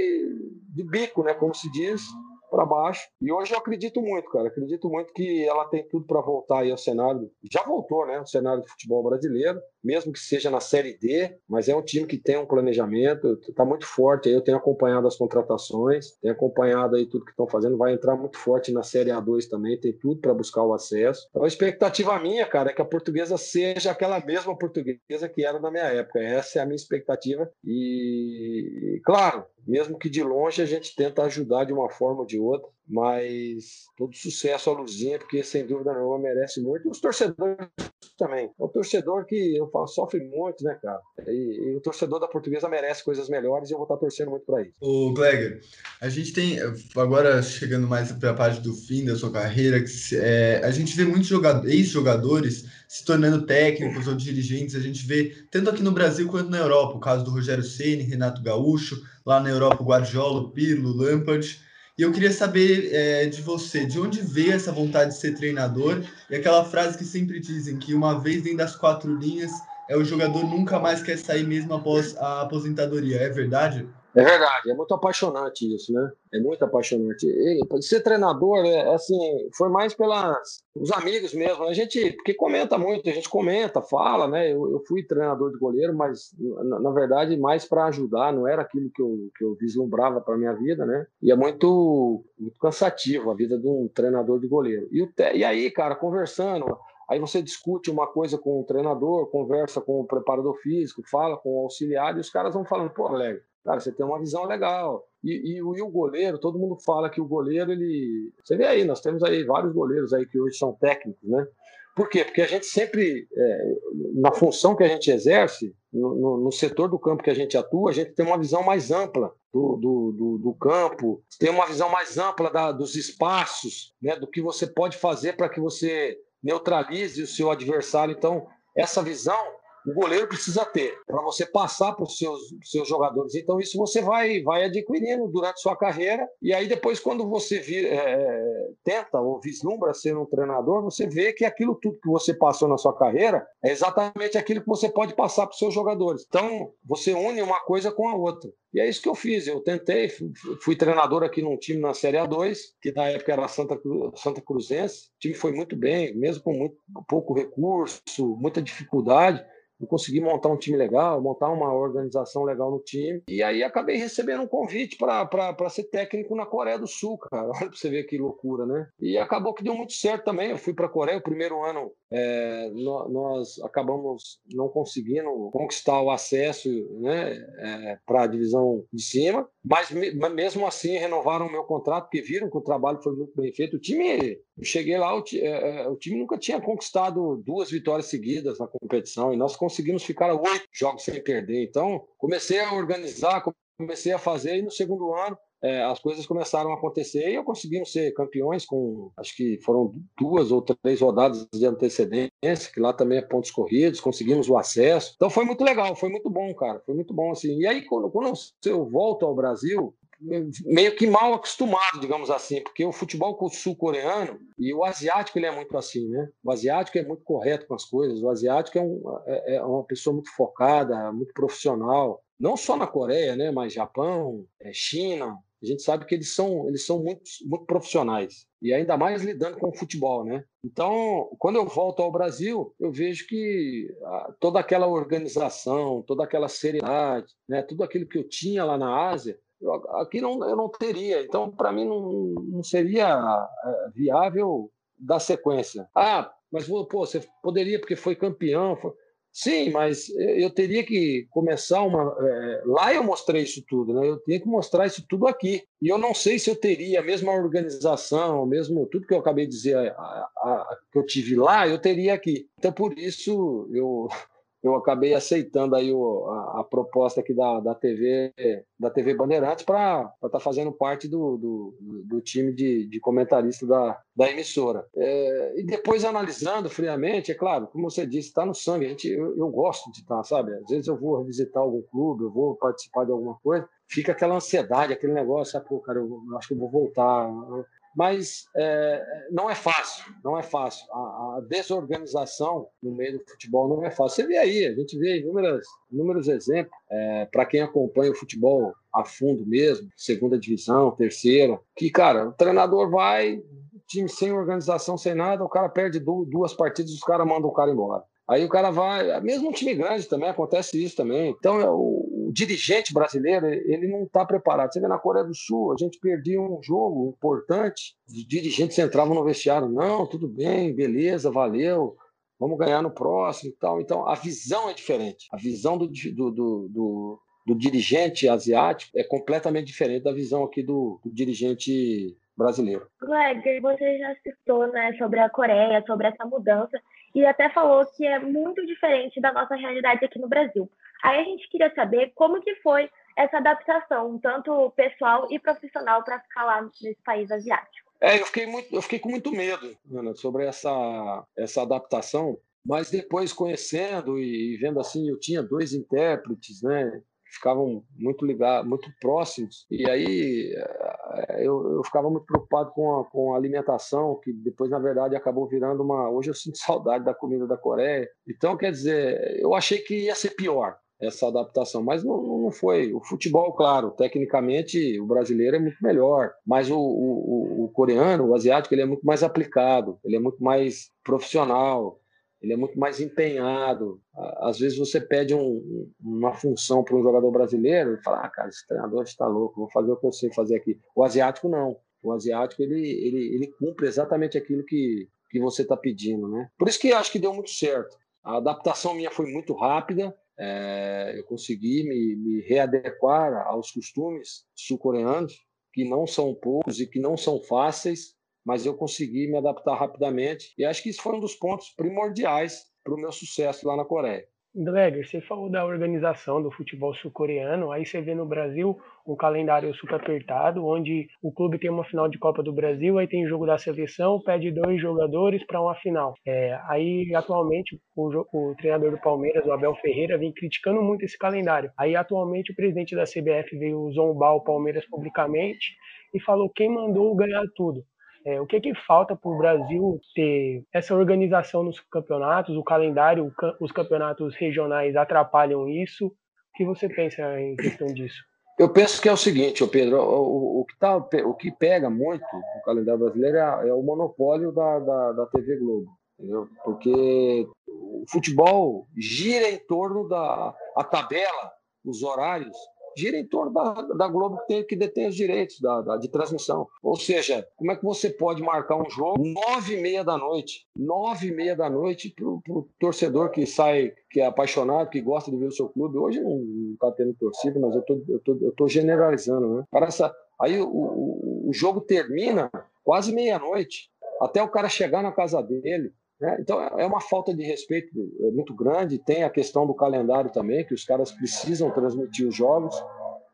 de bico, né? como se diz, para baixo. E hoje eu acredito muito, cara. Acredito muito que ela tem tudo para voltar aí ao cenário. Já voltou, né? O cenário do futebol brasileiro, mesmo que seja na Série D, mas é um time que tem um planejamento, está muito forte. Eu tenho acompanhado as contratações, tenho acompanhado aí tudo que estão fazendo. Vai entrar muito forte na Série A2 também, tem tudo para buscar o acesso. Então a expectativa minha, cara, é que a portuguesa seja aquela mesma portuguesa que era na minha época. Essa é a minha expectativa. E, claro, mesmo que de longe a gente tenta ajudar de uma forma ou de outra. Mas todo sucesso à Luzinha, porque sem dúvida nenhuma merece muito. Os torcedores também. É um torcedor que eu falo, sofre muito, né, cara? E, e, o torcedor da portuguesa merece coisas melhores e eu vou estar torcendo muito para isso. O Gleger, a gente tem, agora chegando mais para a parte do fim da sua carreira, que, é, a gente vê muitos ex-jogadores se tornando técnicos ou dirigentes. A gente vê tanto aqui no Brasil quanto na Europa, o caso do Rogério Ceni, Renato Gaúcho, lá na Europa o Guardiola, Pirlo, Lampard. E eu queria saber é, de você, de onde veio essa vontade de ser treinador e aquela frase que sempre dizem que uma vez dentro das quatro linhas é o jogador nunca mais quer sair mesmo após a aposentadoria. É verdade? É verdade, é muito apaixonante isso, né? É muito apaixonante. E ser treinador, é, assim, foi mais pelas os amigos mesmo. A gente, porque comenta muito, a gente comenta, fala, né? Eu, eu fui treinador de goleiro, mas na, na verdade mais para ajudar, não era aquilo que eu, que eu vislumbrava para minha vida, né? E é muito, muito cansativo a vida de um treinador de goleiro. E, e aí, cara, conversando, Aí você discute uma coisa com o treinador, conversa com o preparador físico, fala com o auxiliar, e os caras vão falando, pô, Alegre, Cara, você tem uma visão legal. E, e, e, o goleiro, todo mundo fala que o goleiro, ele. Você vê aí, nós temos aí vários goleiros aí que hoje são técnicos, né? Por quê? Porque a gente sempre, é, na função que a gente exerce, no, no, no, setor do campo que a gente atua, a gente tem uma visão mais ampla do, do, do, do campo, tem uma visão mais ampla da, dos espaços, né, do que você pode fazer para que você neutralize o seu adversário. Então, essa visão o goleiro precisa ter para você passar para os seus, seus jogadores. Então, isso você vai, vai adquirindo durante sua carreira. E aí, depois, quando você vir, é, é, tenta ou vislumbra ser um treinador, você vê que aquilo tudo que você passou na sua carreira é exatamente aquilo que você pode passar para os seus jogadores. Então, você une uma coisa com a outra. E é isso que eu fiz. Eu tentei, fui treinador aqui num time na Série A2, que na época era Santa, Santa Cruzense. O time foi muito bem, mesmo com muito pouco recurso, muita dificuldade eu consegui montar um time legal, montar uma organização legal no time. E aí acabei recebendo um convite para ser técnico na Coreia do Sul, cara. *laughs* Olha para você ver que loucura, né? E acabou que deu muito certo também. Eu fui para a Coreia, o primeiro ano é, nós acabamos não conseguindo conquistar o acesso né, é, para a divisão de cima, mas mesmo assim renovaram o meu contrato, porque viram que o trabalho foi muito bem feito. O time, eu cheguei lá, o, é, é, o time nunca tinha conquistado duas vitórias seguidas na competição e nós conseguimos ficar oito jogos sem perder. Então, comecei a organizar, comecei a fazer e no segundo ano é, as coisas começaram a acontecer e eu conseguimos ser campeões com, acho que foram duas ou três rodadas de antecedência, que lá também é pontos corridos, conseguimos o acesso. Então foi muito legal, foi muito bom, cara, foi muito bom assim. E aí quando, quando eu volto ao Brasil, meio que mal acostumado, digamos assim, porque o futebol sul-coreano e o asiático ele é muito assim, né? O asiático é muito correto com as coisas, o asiático é, um, é, é uma pessoa muito focada, muito profissional, não só na Coreia, né? Mas Japão, é, China, a gente sabe que eles são, eles são muito, muito profissionais e ainda mais lidando com o futebol, né? Então, quando eu volto ao Brasil, eu vejo que ah, toda aquela organização, toda aquela seriedade, né, tudo aquilo que eu tinha lá na Ásia, eu, aqui não, eu não teria. Então, para mim, não, não seria é, viável dar sequência. Ah, mas pô, você poderia porque foi campeão. Foi... Sim, mas eu teria que começar uma. É, lá eu mostrei isso tudo, né? Eu tinha que mostrar isso tudo aqui. E eu não sei se eu teria a mesma organização, mesmo tudo que eu acabei de dizer, a, a, a, que eu tive lá, eu teria aqui. Então, por isso, eu, eu acabei aceitando aí o, a, a, proposta aqui da, da TV da TV Bandeirantes para estar tá fazendo parte do, do, do time de, de comentarista da, da emissora. É, e depois analisando friamente, é claro, como você disse, está no sangue. A gente, eu, eu gosto de estar, tá, sabe? Às vezes eu vou visitar algum clube, eu vou participar de alguma coisa, fica aquela ansiedade, aquele negócio, sabe? Pô, cara, eu acho que eu vou voltar mas é, não é fácil, não é fácil. A, a, desorganização no meio do futebol não é fácil. Você vê aí, a gente vê inúmeras, inúmeros exemplos é, para quem acompanha o futebol a fundo mesmo, segunda divisão, terceira, que, cara, o treinador vai, time sem organização, sem nada, o cara perde duas partidas, os caras mandam o cara embora. Aí o cara vai, mesmo um time grande também acontece isso também. Então é o, dirigente brasileiro ele não está preparado. Você vê na Coreia do Sul, a gente perdia um jogo importante, os dirigentes entravam no vestiário, não, tudo bem, beleza, valeu, vamos ganhar no próximo e tal. Então a visão é diferente. A visão do, do, do, do, do dirigente asiático é completamente diferente da visão aqui do, do dirigente brasileiro. Gleger, você já citou né, sobre a Coreia, sobre essa mudança, e até falou que é muito diferente da nossa realidade aqui no Brasil. Aí a gente queria saber como que foi essa adaptação, tanto pessoal e profissional, para ficar lá nesse país asiático. É, eu fiquei, muito, eu fiquei com muito medo, Ana, sobre essa, essa adaptação, mas depois conhecendo e vendo assim, eu tinha dois intérpretes, né? Ficavam muito ligados, muito próximos, e aí eh, eu, eu ficava muito preocupado com a, com a alimentação, que depois, na verdade, acabou virando uma. Hoje eu sinto *laughs* saudade da comida da Coreia. Então, quer dizer, eu achei que ia ser pior essa adaptação, mas não, não foi. O futebol, claro, tecnicamente o brasileiro é muito melhor, mas o, o, o coreano, o asiático, ele é muito mais aplicado, ele é muito mais profissional, ele é muito mais empenhado. Às vezes você pede um, uma função para um jogador brasileiro e fala, ah, cara, esse treinador está louco, vou fazer o que eu sei fazer aqui. O asiático não. O asiático ele, ele, ele cumpre exatamente aquilo que, que você está pedindo, né? Por isso que acho que deu muito certo. A adaptação minha foi muito rápida, é, eu consegui me, me readequar aos costumes sul-coreanos, que não são poucos e que não são fáceis, mas eu consegui me adaptar rapidamente. E acho que isso foi um dos pontos primordiais para o meu sucesso lá na Coreia. Gleger, você falou da organização do futebol sul-coreano, aí você vê no Brasil um calendário super apertado, onde o clube tem uma final de Copa do Brasil, aí tem jogo da seleção, pede dois jogadores para uma final. É, aí, atualmente, o, o, treinador do Palmeiras, o Abel Ferreira, vem criticando muito esse calendário. Aí, atualmente, o presidente da CBF veio zombar o Palmeiras publicamente e falou quem mandou ganhar tudo. É, o que, que falta para o Brasil ter essa organização nos campeonatos? O calendário, os campeonatos regionais atrapalham isso? O que você pensa em questão disso? Eu penso que é o seguinte, Pedro, o, o, que, tá, o que pega muito no calendário brasileiro é, é o monopólio da, da, da, TV Globo? Porque o futebol gira em torno da a tabela, os horários, gira em torno da, da Globo que, tem, que detém os direitos da, da, de transmissão. Ou seja, como é que você pode marcar um jogo nove e meia da noite? Nove e meia da noite para o torcedor que sai, que é apaixonado, que gosta de ver o seu clube. Hoje não está tendo torcida, mas eu tô, tô, eu tô generalizando, né? Aí o, o, o jogo termina quase meia-noite, até o cara chegar na casa dele, né? Então é uma falta de respeito é muito grande. Tem a questão do calendário também, que os caras precisam transmitir os jogos,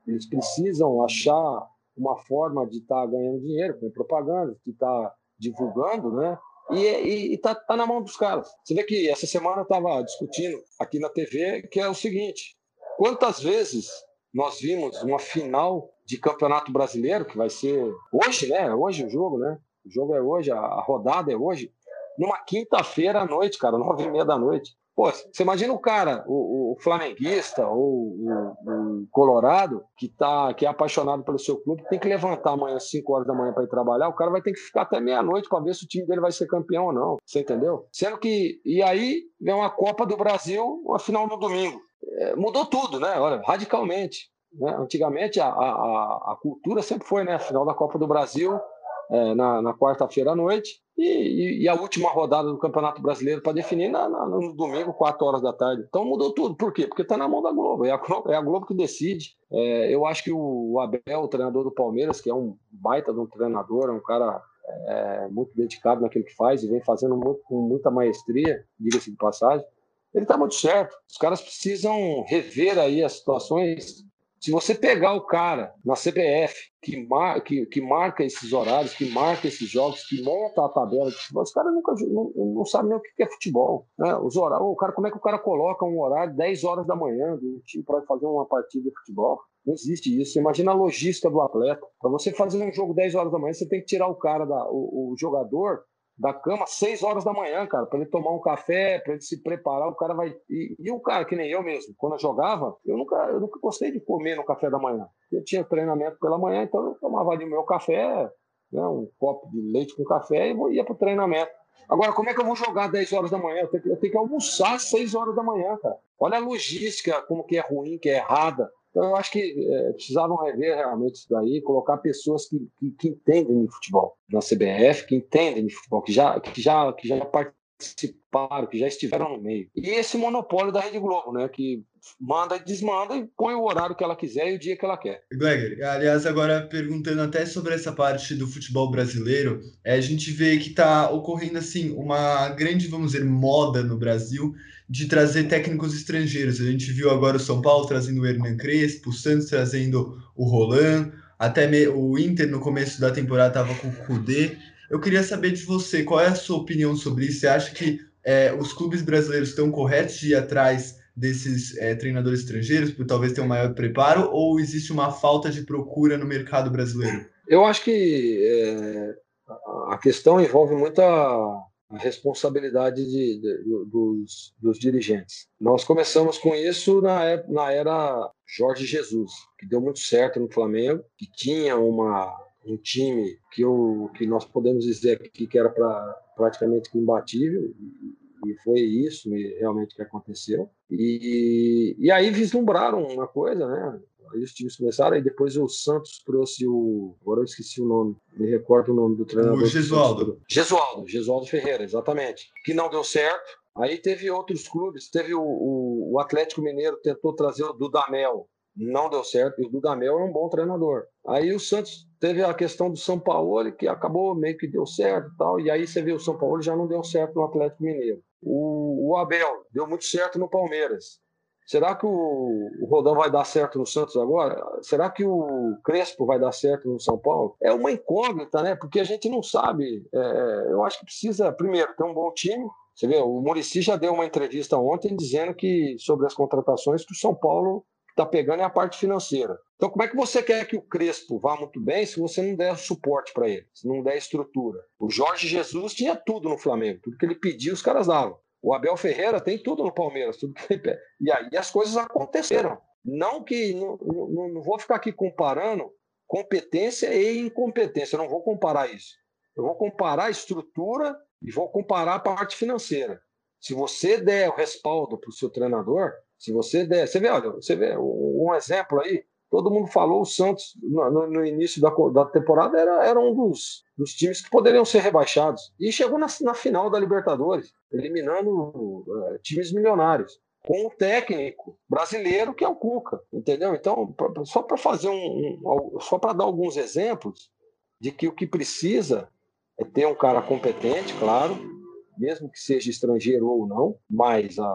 eles precisam achar uma forma de estar tá ganhando dinheiro com propaganda, de estar tá divulgando, né? E, está tá na mão dos caras. Você vê que essa semana eu estava discutindo aqui na TV que é o seguinte: quantas vezes nós vimos uma final de campeonato brasileiro, que vai ser hoje, né? Hoje o jogo, né? O jogo é hoje, a rodada é hoje numa quinta-feira à noite, cara, nove e meia da noite. Pô, você imagina o cara, o, o flamenguista ou o, o, colorado, que, tá, que é apaixonado pelo seu clube, tem que levantar amanhã às 5 horas da manhã para ir trabalhar, o cara vai ter que ficar até meia-noite para ver se o time dele vai ser campeão ou não. Você entendeu? Sendo que. E aí vem uma Copa do Brasil, uma final no domingo. É, mudou tudo, né? Olha, radicalmente. Né? Antigamente a, a, a cultura sempre foi, né? Final da Copa do Brasil é, na, na quarta-feira à noite e, e, a última rodada do Campeonato Brasileiro para definir na, na, no domingo, 4 horas da tarde. Então mudou tudo. Por quê? Porque está na mão da Globo. É a, é a Globo que decide. É, eu acho que o, o, Abel, o treinador do Palmeiras, que é um baita de um treinador, é um cara é, muito dedicado naquilo que faz e vem fazendo muito, com muita maestria, diga-se de passagem, ele está muito certo. Os caras precisam rever aí as situações se você pegar o cara na CBF que, mar, que, que marca esses horários, que marca esses jogos, que monta a tabela de futebol, os caras nunca não, não sabem nem o que é futebol. Né? Os horários, o cara, como é que o cara coloca um horário 10 horas da manhã do time para fazer uma partida de futebol? Não existe isso. Imagina a logística do atleta. Para você fazer um jogo 10 horas da manhã, você tem que tirar o cara, da, o, o jogador, da cama 6 horas da manhã, cara, para ele tomar um café, para ele se preparar, o cara vai. E, e, o cara, que nem eu mesmo, quando eu jogava, eu nunca, eu nunca gostei de comer no café da manhã. Eu tinha treinamento pela manhã, então eu tomava ali o meu café, né, um copo de leite com café e ia pro treinamento. Agora, como é que eu vou jogar 10 horas da manhã? Eu tenho, que, eu tenho que almoçar às 6 horas da manhã, cara. Olha a logística, como que é ruim, que é errada. Então, eu acho que é, precisavam rever realmente isso daí, colocar pessoas que, que, que, entendem de futebol na CBF, que entendem de futebol, que já, que já, que já participaram, que já estiveram no meio. E esse monopólio da Rede Globo, né? Que manda e desmanda e põe o horário que ela quiser e o dia que ela quer. Gregor, aliás, agora perguntando até sobre essa parte do futebol brasileiro, é, a gente vê que está ocorrendo assim uma grande, vamos dizer, moda no Brasil de trazer técnicos estrangeiros. A gente viu agora o São Paulo trazendo o Hernan Crespo, o Santos trazendo o Roland, até o Inter no começo da temporada estava com o Kudê. Eu queria saber de você, qual é a sua opinião sobre isso? Você acha que é, os clubes brasileiros estão corretos de ir atrás desses é, treinadores estrangeiros, por talvez ter um maior preparo, ou existe uma falta de procura no mercado brasileiro? Eu acho que é, a questão envolve muita responsabilidade de, de, dos, dos, dirigentes. Nós começamos com isso na, na era Jorge Jesus, que deu muito certo no Flamengo, que tinha uma, um time que, eu, que nós podemos dizer aqui que era pra, praticamente imbatível, e foi isso realmente que aconteceu. E, e aí vislumbraram uma coisa, né? Aí os times começaram, e depois o Santos trouxe o. Agora eu esqueci o nome, me recordo o nome do treinador. O Gesualdo. Gesualdo, Gesualdo Ferreira, exatamente. Que não deu certo. Aí teve outros clubes, teve o, o, o Atlético Mineiro, tentou trazer o Dudamel, não deu certo, e o Dudamel é um bom treinador. Aí o Santos teve a questão do São Paulo, que acabou meio que deu certo e tal, e aí você vê o São Paulo já não deu certo no Atlético Mineiro. O, o Abel deu muito certo no Palmeiras. Será que o, o Rodão vai dar certo no Santos agora? Será que o Crespo vai dar certo no São Paulo? É uma incógnita, né? Porque a gente não sabe. É, eu acho que precisa, primeiro, ter um bom time. Você vê, o Murici já deu uma entrevista ontem dizendo que sobre as contratações que o São Paulo está pegando é a parte financeira. Então, como é que você quer que o Crespo vá muito bem se você não der suporte para ele, se não der estrutura? O Jorge Jesus tinha tudo no Flamengo, tudo que ele pediu, os caras davam. O Abel Ferreira tem tudo no Palmeiras, tudo que ele pede. E aí as coisas aconteceram. Não que. Não, não, não vou ficar aqui comparando competência e incompetência, não vou comparar isso. Eu vou comparar a estrutura e vou comparar a parte financeira. Se você der o respaldo para o seu treinador, se você der. Você vê, olha, você vê um exemplo aí, todo mundo falou, o Santos, no, no início da, da, temporada, era, era um dos, dos, times que poderiam ser rebaixados. E chegou na, na final da Libertadores, eliminando uh, times milionários. Com um técnico brasileiro que é o Cuca, entendeu? Então, pra, só para fazer um, um só para dar alguns exemplos de que o que precisa é ter um cara competente, claro, mesmo que seja estrangeiro ou não, mas a,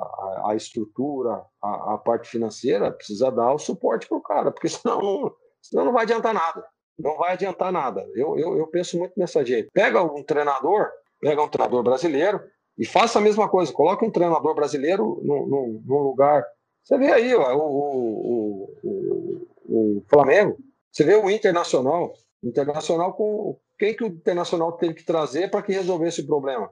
a, estrutura, a, a, parte financeira, precisa dar o suporte para o cara, porque *laughs* senão não, senão não vai adiantar nada. Não vai adiantar nada. Eu, eu, eu penso muito nessa jeito. Pega um treinador, pega um treinador brasileiro e faça a mesma coisa. Coloque um treinador brasileiro num, num lugar. Você vê aí ó, o, o, o, o Flamengo, você vê o Internacional. Internacional com quem que o Internacional teve que trazer para que resolvesse o problema?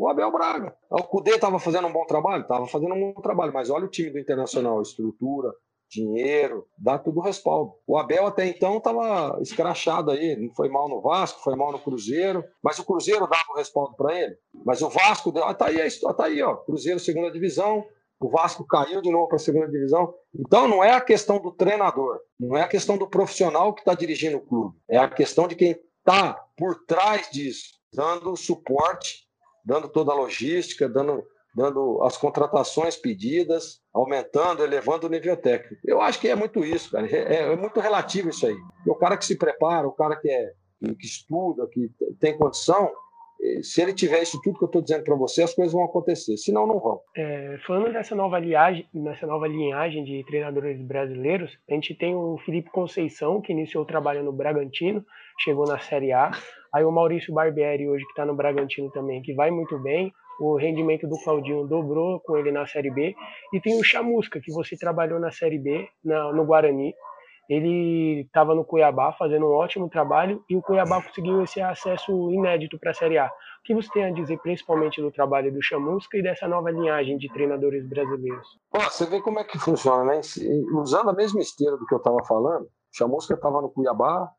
O Abel Braga. O Cudê estava fazendo um bom trabalho? Estava fazendo um bom trabalho, mas olha o time do Internacional, estrutura, dinheiro, dá tudo respaldo. O Abel até então estava escrachado aí, não foi mal no Vasco, foi mal no Cruzeiro, mas o Cruzeiro dava o respaldo para ele. Mas o Vasco, deu, ah, tá aí, tá aí, ó, Cruzeiro segunda divisão, o Vasco caiu de novo para a segunda divisão. Então não é a questão do treinador, não é a questão do profissional que está dirigindo o clube, é a questão de quem está por trás disso, dando suporte dando toda a logística, dando, dando as contratações pedidas, aumentando, elevando o nível técnico. Eu acho que é muito isso, cara. É, é muito relativo isso aí. o cara que se prepara, o cara que, é, que estuda, que tem condição, se ele tiver isso tudo que eu estou dizendo para você, as coisas vão acontecer. Senão, não vão. É, falando dessa nova, nessa nova linhagem de treinadores brasileiros, a gente tem o Felipe Conceição, que iniciou o trabalho no Bragantino, chegou na Série A. Aí o Maurício Barbieri, hoje que está no Bragantino também, que vai muito bem. O rendimento do Claudinho dobrou com ele na Série B. E tem o Chamusca, que você trabalhou na Série B, na, no Guarani. Ele estava no Cuiabá fazendo um ótimo trabalho e o Cuiabá conseguiu esse acesso inédito para a Série A. O que você tem a dizer principalmente do trabalho do Chamusca e dessa nova linhagem de treinadores brasileiros? você vê como é que funciona, né? Usando a mesma esteira do que eu estava falando, Chamusca estava no Cuiabá,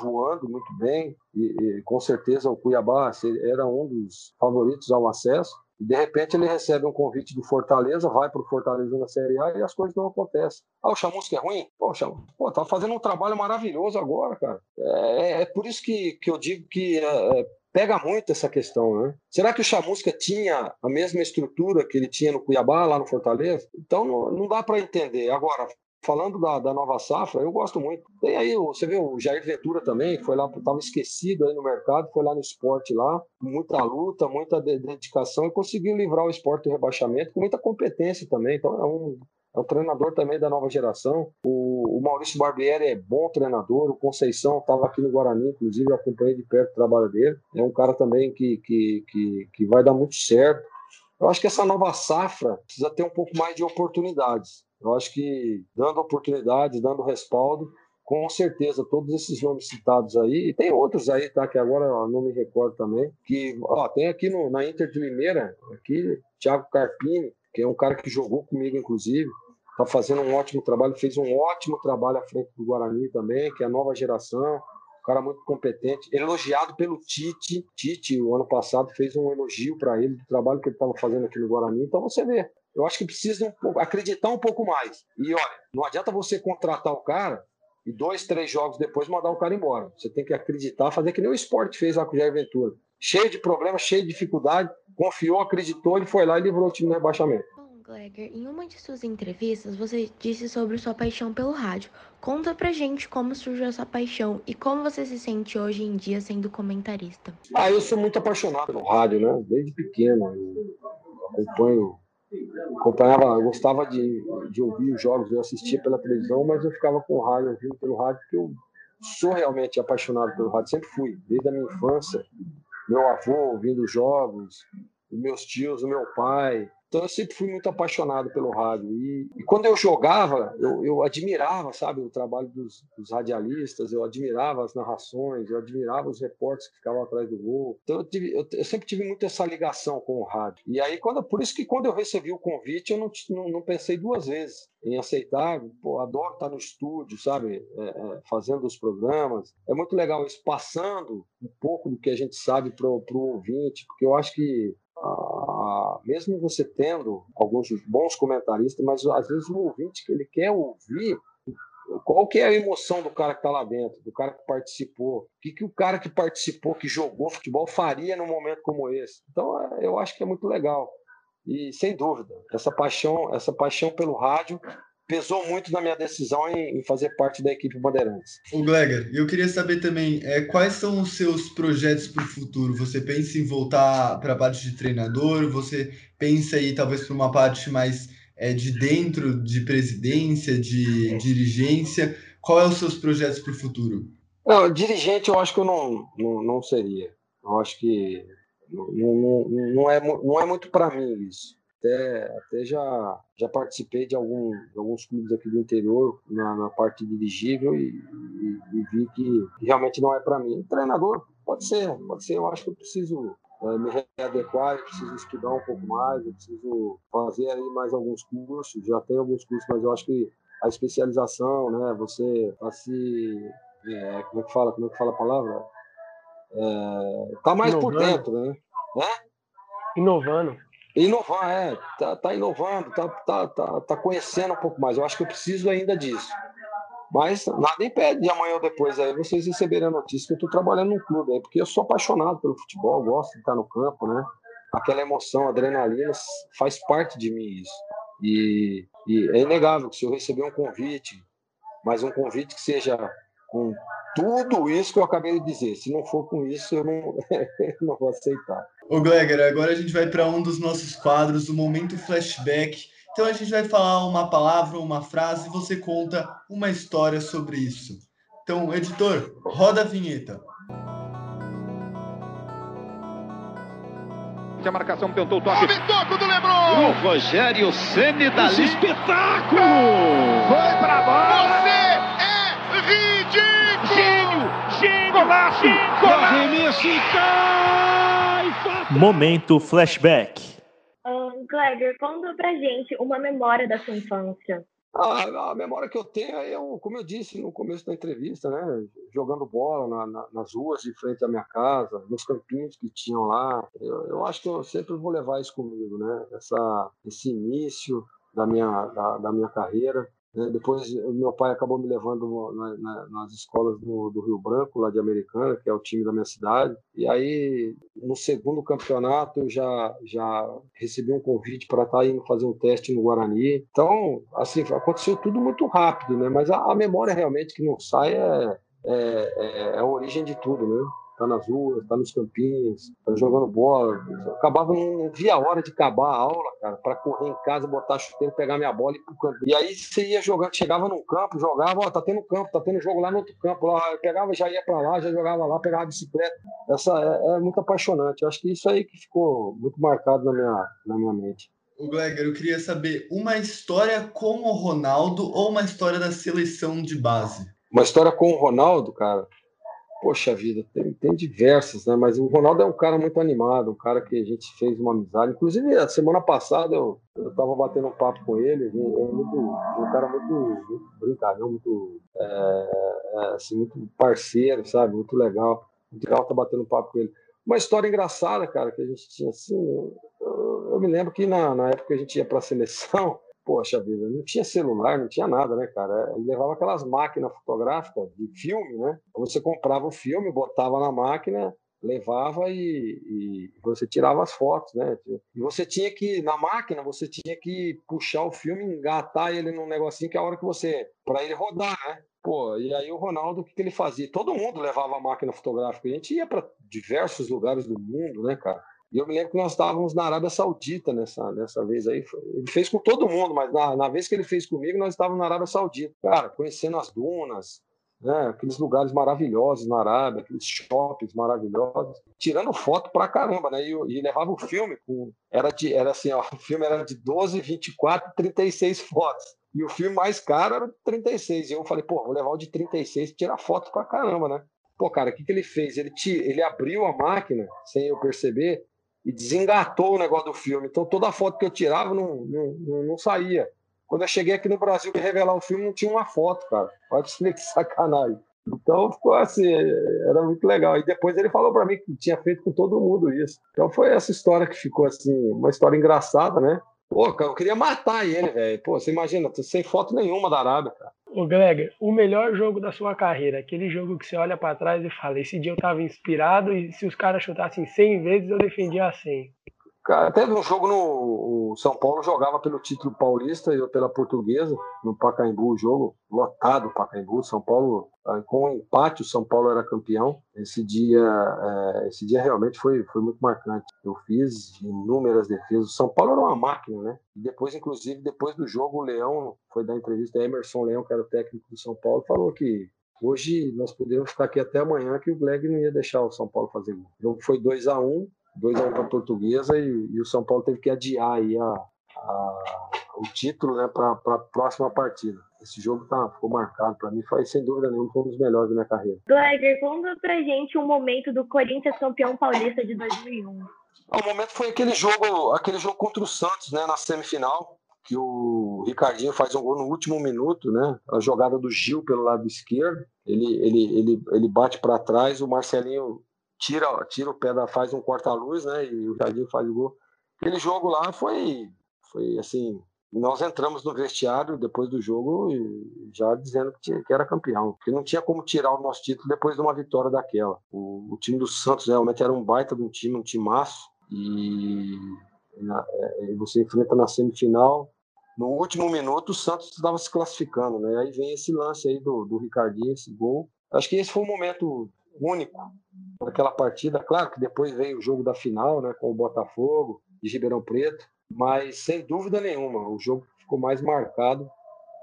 voando muito bem, e, e, com certeza o Cuiabá era um dos favoritos ao acesso. De repente ele recebe um convite do Fortaleza, vai para o Fortaleza na Série A e as coisas não acontecem. Ah, o Chamusca é ruim? Pô, Pô tá fazendo um trabalho maravilhoso agora, cara. É, é, é por isso que, que eu digo que é, é pega muito essa questão, né? Será que o Chamusca tinha a mesma estrutura que ele tinha no Cuiabá, lá no Fortaleza? Então não, não dá para entender. Agora, falando da, da, nova safra, eu gosto muito. Tem aí, você vê o Jair Ventura também, que foi lá, estava esquecido aí no mercado, foi lá no esporte lá, muita luta, muita dedicação e conseguiu livrar o esporte do rebaixamento com muita competência também. Então é um, é um treinador também da nova geração. O, o Maurício Barbieri é bom treinador. O Conceição estava aqui no Guarani, inclusive eu acompanhei de perto o trabalho dele. É um cara também que, que, que, que vai dar muito certo. Eu acho que essa nova safra precisa ter um pouco mais de oportunidades. Eu acho que dando oportunidades, dando respaldo, com certeza todos esses nomes citados aí, e tem outros aí, tá? Que agora eu não me recordo também, que ó, tem aqui no, na Inter de Limeira, aqui, Thiago Carpini, que é um cara que jogou comigo, inclusive, está fazendo um ótimo trabalho, fez um ótimo trabalho à frente do Guarani também, que é a nova geração, um cara muito competente, elogiado pelo Tite. Tite, o ano passado, fez um elogio para ele do trabalho que ele estava fazendo aqui no Guarani. Então você vê, eu acho que precisa acreditar um pouco mais. E olha, não adianta você contratar o cara e dois, três jogos depois mandar o cara embora. Você tem que acreditar, fazer que nem o esporte fez lá com o Jair Ventura. Cheio de problemas, cheio de dificuldade, confiou, acreditou, ele foi lá e livrou o time do rebaixamento. Gleger, em uma de suas entrevistas, você disse sobre sua paixão pelo rádio. Conta pra gente como surgiu essa paixão e como você se sente hoje em dia sendo comentarista. Ah, eu sou muito apaixonado pelo rádio, né? Desde pequeno. Eu acompanho acompanhava, eu gostava de, de ouvir os jogos, eu assistia pela televisão, mas eu ficava com o rádio, ouvindo pelo rádio, porque eu sou realmente apaixonado pelo rádio, sempre fui, desde a minha infância. Meu avô ouvindo jogos, meus tios, o meu pai, então eu sempre fui muito apaixonado pelo rádio. E, e quando eu jogava, eu, eu, admirava, sabe, o trabalho dos, dos, radialistas, eu admirava as narrações, eu admirava os repórteres que ficavam atrás do gol. Então eu, tive, eu, eu, sempre tive muito essa ligação com o rádio. E aí, quando, por isso que quando eu recebi o convite, eu não, não, não pensei duas vezes em aceitar. Pô, adoro estar no estúdio, sabe, é, é, fazendo os programas. É muito legal isso, passando um pouco do que a gente sabe para o ouvinte, porque eu acho que ah, mesmo você tendo alguns bons comentaristas, mas às vezes o ouvinte que ele quer ouvir qual que é a emoção do cara que está lá dentro, do cara que participou, o que, que o cara que participou, que jogou futebol faria num momento como esse. Então é, eu acho que é muito legal e sem dúvida essa paixão, essa paixão pelo rádio pesou muito na minha decisão em, fazer parte da equipe Bandeirantes. O Gleger, eu queria saber também é, quais são os seus projetos para o futuro. Você pensa em voltar para a parte de treinador? Você pensa aí talvez para uma parte mais é, de dentro de presidência, de dirigência? Quais são os seus projetos para o futuro? Não, dirigente eu acho que eu não, não, não seria. Eu acho que não, não, não, é, não é muito para mim isso até, até já, já participei de, algum, de alguns clubes aqui do interior na, na parte dirigível e, e, e, vi que realmente não é para mim. Treinador, pode ser, pode ser. Eu acho que eu preciso é, me readequar, eu preciso estudar um pouco mais, eu preciso fazer aí mais alguns cursos. Já tenho alguns cursos, mas eu acho que a especialização, né? Você tá se é, como é que fala, como é que fala a palavra? É, tá mais Inovando. por dentro, né? É? Inovando. Inovar, é, tá, tá inovando, tá, tá, tá, tá conhecendo um pouco mais. Eu acho que eu preciso ainda disso. Mas nada impede de amanhã ou depois aí vocês receberem a notícia que eu estou trabalhando num clube aí, porque eu sou apaixonado pelo futebol, gosto de estar no campo, né? Aquela emoção, adrenalina, faz parte de mim isso. E, e é inegável que se eu receber um convite, mas um convite que seja com tudo isso que eu acabei de dizer. Se não for com isso, eu não, *laughs* não vou aceitar. Ô, Gleger, agora a gente vai para um dos nossos quadros, o Momento Flashback. Então a gente vai falar uma palavra, uma frase, e você conta uma história sobre isso. Então, editor, roda a vinheta. A marcação tentou o toque. O toco do Lebron! O Rogério Ceni dali. Espetáculo! Foi pra bola! Golaço! Golaço! Momento flashback. Um, Kleber, conta pra gente uma memória da sua infância. A, a, memória que eu tenho é, eu, como eu disse no começo da entrevista, né? Jogando bola na, na, nas ruas de frente à minha casa, nos campinhos que tinham lá. Eu, eu, acho que eu sempre vou levar isso comigo, né? Essa, esse início da minha, da, da minha carreira. Né? Depois, meu pai acabou me levando na, na, nas escolas do, do, Rio Branco, lá de Americana, que é o time da minha cidade. E aí, no segundo campeonato, eu já, já recebi um convite para estar tá indo fazer um teste no Guarani. Então, assim, aconteceu tudo muito rápido, né? Mas a, a memória realmente que não sai é, é, é, é a origem de tudo, né? Tá nas ruas, tá nos campinhos, tá jogando bola. Eu acabava, não via a hora de acabar a aula, cara, para correr em casa, botar chuteiro, pegar minha bola e ir pro campo. E aí você ia jogando, chegava num campo, jogava, ó, tá tendo campo, tá tendo jogo lá no outro campo. Lá, eu pegava, já ia para lá, já jogava lá, pegava a bicicleta. Essa é, é, muito apaixonante. Eu acho que isso aí que ficou muito marcado na minha, na minha mente. O Gleger, eu queria saber uma história com o Ronaldo ou uma história da seleção de base? Uma história com o Ronaldo, cara. Poxa vida, tem, tem diversas, né? Mas o Ronaldo é um cara muito animado, um cara que a gente fez uma amizade. Inclusive, a semana passada eu, eu tava batendo um papo com ele, ele é muito, um cara muito, muito brincalhão, muito, é, é, assim, muito parceiro, sabe? Muito legal. Muito legal estar tá batendo um papo com ele. Uma história engraçada, cara, que a gente tinha assim. Eu, eu me lembro que na, na época que a gente ia para a seleção, poxa vida, não tinha celular, não tinha nada, né, cara? Ele levava aquelas máquinas fotográficas de filme, né? Você comprava o filme, botava na máquina, levava e, e, você tirava as fotos, né? E você tinha que, na máquina, você tinha que puxar o filme, engatar ele num negocinho que é a hora que você, para ele rodar, né? Pô, e aí o Ronaldo, o que, que ele fazia? Todo mundo levava a máquina fotográfica, a gente ia para diversos lugares do mundo, né, cara? E eu me lembro que nós estávamos na Arábia Saudita nessa, nessa vez aí. Ele fez com todo mundo, mas na, na vez que ele fez comigo, nós estávamos na Arábia Saudita. Cara, conhecendo as dunas, né, aqueles lugares maravilhosos na Arábia, aqueles shoppings maravilhosos, tirando foto pra caramba, né? E, e levava o filme com. Era, de, era assim, ó, o filme era de 12, 24, 36 fotos. E o filme mais caro era de 36. E eu falei, pô, vou levar o de 36 e tirar foto pra caramba, né? Pô, cara, o que, que ele fez? Ele, ele abriu a máquina, sem eu perceber, e desengatou o negócio do filme. Então toda foto que eu tirava não, não, não saía. Quando eu cheguei aqui no Brasil para revelar o filme, não tinha uma foto, cara. Explicar que *laughs* sacanagem. Então ficou assim, era muito legal. E depois ele falou para mim que tinha feito com todo mundo isso. Então foi essa história que ficou assim, uma história engraçada, né? Pô, cara, eu queria matar ele, velho. Pô, você imagina, sem foto nenhuma da Arábia, cara. Ô, Gleger, o melhor jogo da sua carreira, aquele jogo que você olha para trás e fala: esse dia eu tava inspirado e se os caras chutassem 100 vezes eu defendia a 100. Cara, teve um jogo no. O São Paulo jogava pelo título paulista e eu pela portuguesa, no Pacaembu, o jogo lotado Pacaembu. São Paulo, ah, com o empate, o São Paulo era campeão. Esse dia, é, esse dia realmente foi, foi muito marcante. Eu fiz inúmeras defesas. O São Paulo era uma máquina, né? E depois, inclusive, depois do jogo, o Leão foi dar entrevista. Emerson Leão, que era o técnico do São Paulo, falou que Hoje nós poderíamos ficar aqui até amanhã que o Gleg não ia deixar o São Paulo fazer gol. O jogo foi 2 a 1 um, 2 a 1 para a Portuguesa e, e, o São Paulo teve que adiar aí a, a, o título né, para a próxima partida. Esse jogo tá, ficou marcado para mim, foi sem dúvida nenhuma foi um dos melhores da minha carreira. Gleiger, conta pra gente um momento do Corinthians campeão paulista de 2001. Ah, o momento foi aquele jogo, aquele jogo contra o Santos, né, na semifinal, que o Ricardinho faz um gol no último minuto, né? A jogada do Gil pelo lado esquerdo, ele ele ele, ele bate para trás, o Marcelinho tira, tira o pé da faz um corta-luz, né? E o Jardim faz o gol. Aquele jogo lá foi, foi assim. Nós entramos no vestiário depois do jogo já dizendo que, tinha, que era campeão, porque não tinha como tirar o nosso título depois de uma vitória daquela. O, o time do Santos realmente era um baita de um time, um timaço, e é, você enfrenta na semifinal. No último minuto, o Santos estava se classificando, né? Aí vem esse lance aí do, do Ricardinho, esse gol. Acho que esse foi o momento único naquela partida. Claro que depois veio o jogo da final, né, com o Botafogo de Ribeirão Preto, mas sem dúvida nenhuma, o jogo que ficou mais marcado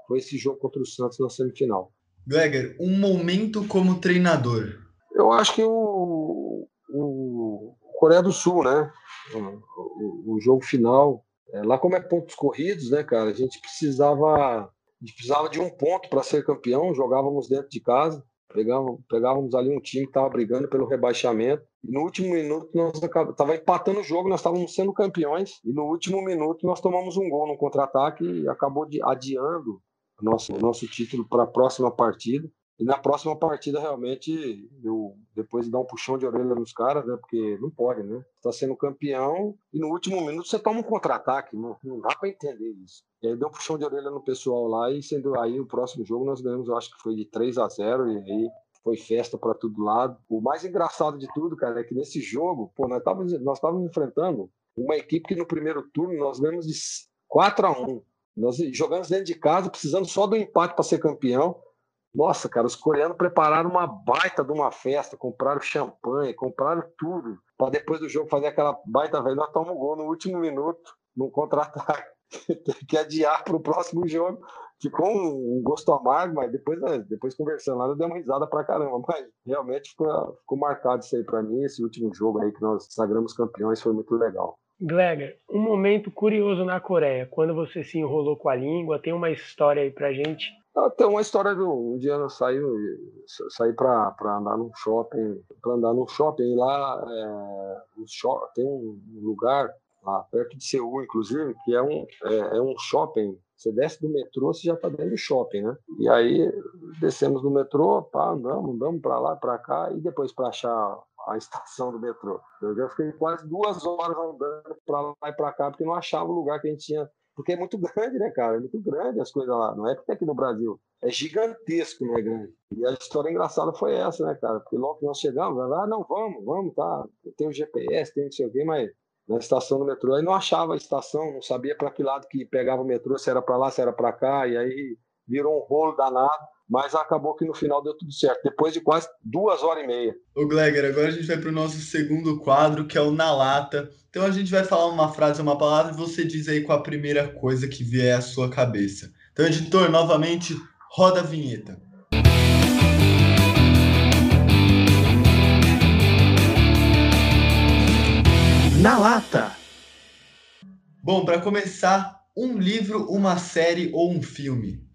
foi esse jogo contra o Santos na semifinal. Gregor, um momento como treinador. Eu acho que o, o Coreia do Sul, né? O, o jogo final, é, lá como é pontos corridos, né, cara? A gente precisava, a gente precisava de um ponto para ser campeão. Jogávamos dentro de casa. Pegávamos, pegávamos ali um time que estava brigando pelo rebaixamento. E no último minuto nós estava empatando o jogo, nós estávamos sendo campeões. E no último minuto nós tomamos um gol no contra-ataque e acabou de, adiando nosso, nosso título para a próxima partida. E na próxima partida, realmente, eu depois de dar um puxão de orelha nos caras, né? Porque não pode, né? Está sendo campeão e no último minuto você toma um contra-ataque. Não, não dá para entender isso. E aí deu um puxão de orelha no pessoal lá e sendo aí o próximo jogo nós ganhamos, eu acho que foi de 3 a 0 e aí foi festa para todo lado. O mais engraçado de tudo, cara, é que nesse jogo, pô, nós estávamos nós enfrentando uma equipe que no primeiro turno nós ganhamos de 4 a 1. Nós jogamos dentro de casa, precisando só do empate para ser campeão. Nossa, cara, os coreanos prepararam uma baita de uma festa, compraram champanhe, compraram tudo, para depois do jogo fazer aquela baita velha. Nós tomamos um gol no último minuto, no contra-ataque. *laughs* Que adiar para o próximo jogo. Ficou um, gosto amargo, mas depois, né, depois conversando lá, eu dei uma risada pra caramba. Mas realmente ficou, ficou marcado isso aí para mim. Esse último jogo aí que nós sagramos campeões foi muito legal. Gleger, um momento curioso na Coreia, quando você se enrolou com a língua, tem uma história aí pra gente tem uma história de um dia eu saí, saí para andar num shopping, para andar num shopping lá, é, um shopping, tem um lugar lá perto de Seul, inclusive, que é um, é, é um shopping. Você desce do metrô, você já está dentro do shopping, né? E aí descemos do metrô, pá, andamos, andamos para lá, para cá, e depois para achar a estação do metrô. Eu já fiquei quase duas horas andando para lá e para cá, porque não achava o lugar que a gente tinha porque é muito grande, né, cara? É muito grande as coisas lá. Não é que tem aqui no Brasil. É gigantesco, não é grande. E a história engraçada foi essa, né, cara? Porque logo que nós chegamos, ah, não, vamos, vamos, tá. Tem o GPS, tem não sei o quê, mas na estação do metrô. Aí não achava a estação, não sabia para que lado que pegava o metrô, se era para lá, se era para cá. E aí virou um rolo danado mas acabou que no final deu tudo certo, depois de quase duas horas e meia. O Gleger, agora a gente vai para o nosso segundo quadro, que é o Na Lata. Então a gente vai falar uma frase, uma palavra, e você diz aí com a primeira coisa que vier à sua cabeça. Então, editor, novamente, roda a vinheta. Na Lata! Bom, para começar, um livro, uma série ou um filme?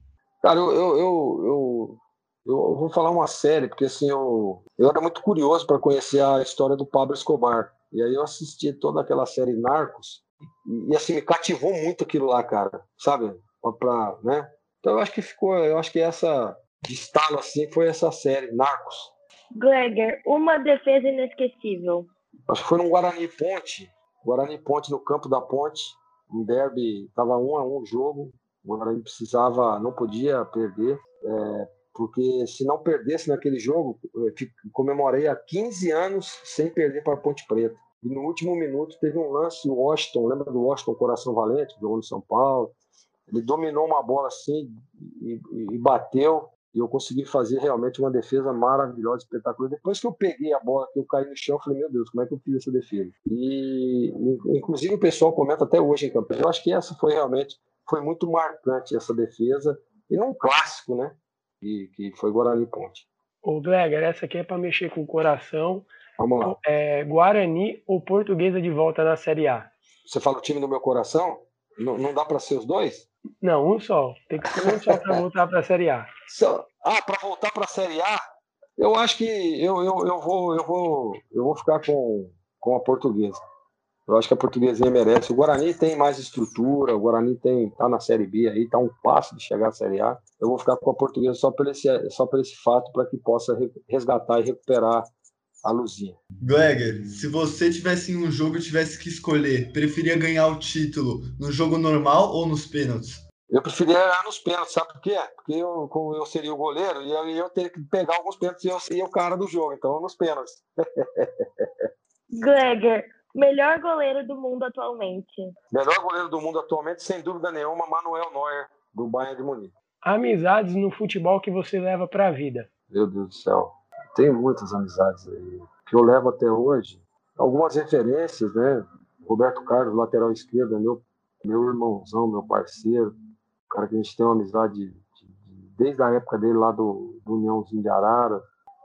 Cara, eu, eu, eu, eu, vou falar uma série, porque assim, eu, eu era muito curioso para conhecer a história do Pablo Escobar. E aí eu assisti toda aquela série Narcos, e, assim, me cativou muito aquilo lá, cara, sabe? Pra, né? Então eu acho que ficou, eu acho que essa de estalo assim foi essa série, Narcos. Gleger, uma defesa inesquecível. Acho que foi no Guarani Ponte, Guarani Ponte no campo da Ponte, um derby, tava um a um o jogo, o Guarani precisava, não podia perder, é, porque se não perdesse naquele jogo, comemorei há 15 anos sem perder para Ponte Preta. E no último minuto teve um lance, o Washington, lembra do Washington Coração Valente, jogou no São Paulo? Ele dominou uma bola assim e, e, bateu, e eu consegui fazer realmente uma defesa maravilhosa, espetacular. Depois que eu peguei a bola, que eu caí no chão, eu falei, meu Deus, como é que eu fiz essa defesa? E, inclusive, o pessoal comenta até hoje em campeão. Eu acho que essa foi realmente foi muito marcante essa defesa, e num clássico, né? Que, que foi Guarani Ponte. O Gleger, essa aqui é para mexer com o coração. Vamos lá. É, Guarani ou Portuguesa de volta na Série A? Você fala o time do meu coração? Não, não dá para ser os dois? Não, um só. Tem que ser um só para voltar para a Série A. Ah, para voltar para a Série A? Eu acho que eu, eu, eu, vou, eu, vou, eu vou ficar com, com a Portuguesa. Eu acho que a portuguesinha merece. O Guarani tem mais estrutura, o Guarani tem tá na Série B aí, tá um passo de chegar à Série A. Eu vou ficar com a portuguesa só por esse, só por esse fato, para que possa resgatar e recuperar a luzinha. Gleger, se você tivesse em um jogo e tivesse que escolher, preferia ganhar o título no jogo normal ou nos pênaltis? Eu preferia ganhar nos pênaltis, sabe por quê? Porque eu, como eu seria o goleiro, e eu, eu teria que pegar alguns pênaltis e eu seria o cara do jogo, então nos pênaltis. *laughs* Gleger, Melhor goleiro do mundo atualmente. Melhor goleiro do mundo atualmente, sem dúvida nenhuma, Manuel Neuer, do Bayern de Munique. Amizades no futebol que você leva para a vida. Meu Deus do céu. Tenho muitas amizades aí que eu levo até hoje. Algumas referências, né? Roberto Carlos, lateral esquerdo, meu, meu irmãozão, meu parceiro. cara que a gente tem uma amizade de, de, desde a época dele lá do, do Uniãozinho de Arara.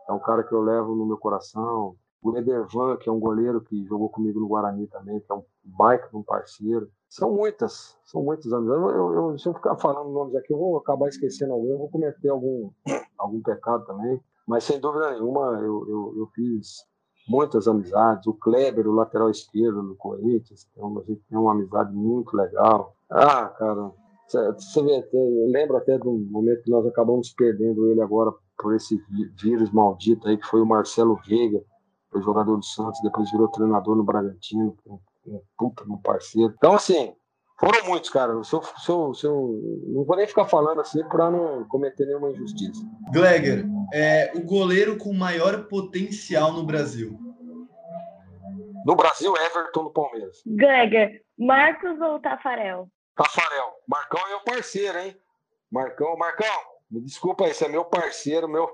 É um cara que eu levo no meu coração o Edervan, que é um goleiro que jogou comigo no Guarani também, que é um baita de um parceiro. São muitas, são muitos anos. Eu, eu, eu, se eu ficar falando nomes aqui, eu vou acabar esquecendo alguém, eu vou cometer algum, algum pecado também. Mas sem dúvida nenhuma, eu, eu, eu fiz muitas amizades. O Kleber, o lateral esquerdo do Corinthians, uma, a gente tem uma amizade muito legal. Ah, cara, Você vê, eu lembro até do momento que nós acabamos perdendo ele agora por esse vírus maldito aí, que foi o Marcelo Veiga, foi jogador do Santos, depois virou treinador no Bragantino, um puta um parceiro. Então, assim, foram muitos, cara. Se eu, se eu, se eu, não vou nem ficar falando assim para não cometer nenhuma injustiça. Gleger, é o goleiro com maior potencial no Brasil. No Brasil, Everton no Palmeiras. Gleger, Marcos ou Tafarel? Tafarel. Marcão é meu parceiro, hein? Marcão, Marcão, me desculpa aí, você é meu parceiro, meu.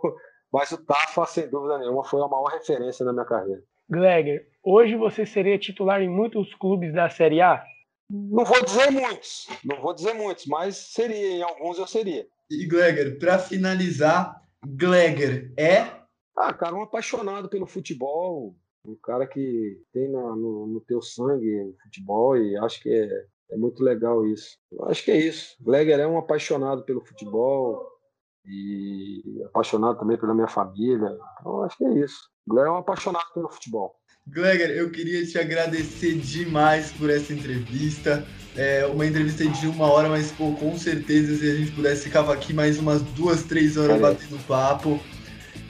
Mas o Tafa, sem dúvida nenhuma, foi a maior referência na minha carreira. Gleger, hoje você seria titular em muitos clubes da Série A? Não vou dizer muitos, não vou dizer muitos, mas seria, em alguns eu seria. E Gleger, para finalizar, Gleger é? Ah, cara, um apaixonado pelo futebol, um cara que tem no, no, no teu sangue futebol e acho que é, é muito legal isso. Acho que é isso. Gleger é um apaixonado pelo futebol e apaixonado também pela minha família. Então acho que é isso. Gleger é um apaixonado pelo futebol. Gleger, eu queria te agradecer demais por essa entrevista. É uma entrevista de uma hora, mas pô, com certeza se a gente pudesse ficar aqui mais umas duas, três horas batendo papo.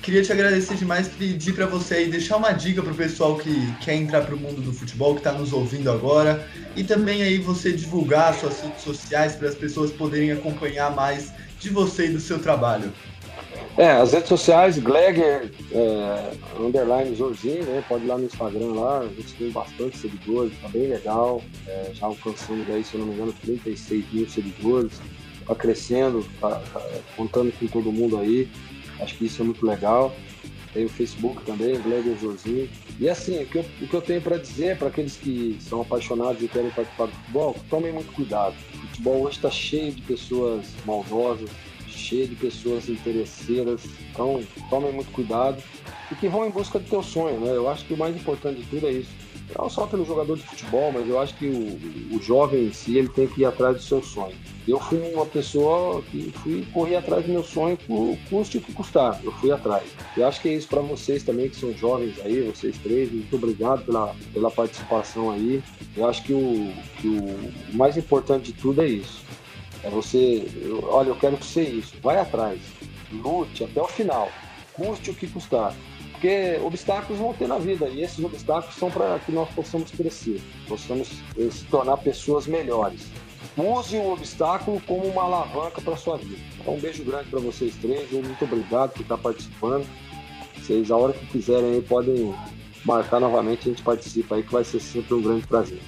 Queria te agradecer demais, pedir para você aí deixar uma dica para o pessoal que quer entrar para o mundo do futebol, que está nos ouvindo agora, e também aí você divulgar suas redes sociais para as pessoas poderem acompanhar mais de você e do seu trabalho. É, as redes sociais, Gleger, é, underline Jorginho, né? Pode ir lá no Instagram lá, a gente tem bastante seguidores, tá bem legal. É, já alcançamos aí, se eu não me engano, 36 mil seguidores. Tá crescendo, tá, tá, contando com todo mundo aí. Acho que isso é muito legal. Tem o Facebook também, Gleger Jorginho. E assim, o que eu, o que eu tenho para dizer para aqueles que são apaixonados e querem participar do futebol, tomem muito cuidado. O futebol hoje está cheio de pessoas maldosas, cheia de pessoas interesseiras. Então, tomem muito cuidado e que vão em busca do teu sonho, né? Eu acho que o mais importante de tudo é isso. Não só pelo jogador de futebol, mas eu acho que o, o jovem em si, ele tem que ir atrás do seu sonho. Eu fui uma pessoa que fui correr atrás do meu sonho, por custe o que custar. Eu fui atrás. Eu acho que é isso para vocês também, que são jovens aí, vocês três. Muito obrigado pela, pela participação aí. Eu acho que o, que o mais importante de tudo é isso é você, olha, eu quero ser isso. Vai atrás. Lute até o final. Custe o que custar. Porque obstáculos vão ter na vida e esses obstáculos são para que nós possamos crescer, possamos eh, se tornar pessoas melhores. Use o obstáculo como uma alavanca para sua vida. Então, um beijo grande para vocês três. Muito obrigado por estar participando. Vocês, a hora que quiserem, podem marcar novamente. A gente participa aí, que vai ser sempre um grande prazer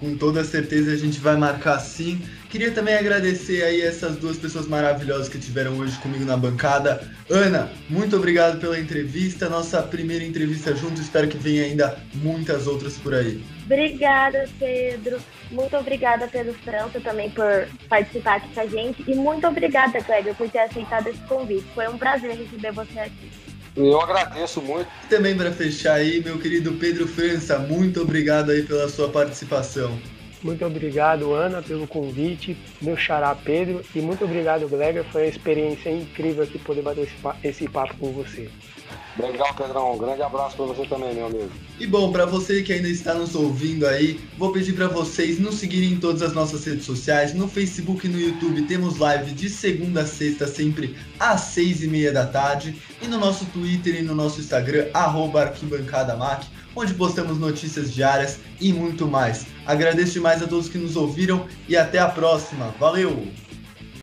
com toda certeza a gente vai marcar sim. Queria também agradecer aí essas duas pessoas maravilhosas que tiveram hoje comigo na bancada. Ana, muito obrigado pela entrevista, nossa primeira entrevista junto, espero que venha ainda muitas outras por aí. Obrigada, Pedro. Muito obrigada, Pedro França, também por participar aqui com a gente. E muito obrigada, Cléber, por ter aceitado esse convite. Foi um prazer receber você aqui. Eu agradeço muito. Também para fechar aí, meu querido Pedro França, muito obrigado aí pela sua participação. Muito obrigado, Ana, pelo convite, meu xará Pedro, e muito obrigado, Gleber. Foi uma experiência incrível aqui poder bater esse papo com você. Legal, Pedrão. Um grande abraço para você também, meu amigo. E bom, para você que ainda está nos ouvindo aí, vou pedir para vocês nos seguirem em todas as nossas redes sociais. No Facebook e no YouTube temos live de segunda a sexta, sempre às seis e meia da tarde. E no nosso Twitter e no nosso Instagram, arquibancadamac, onde postamos notícias diárias e muito mais. Agradeço demais a todos que nos ouviram e até a próxima. Valeu!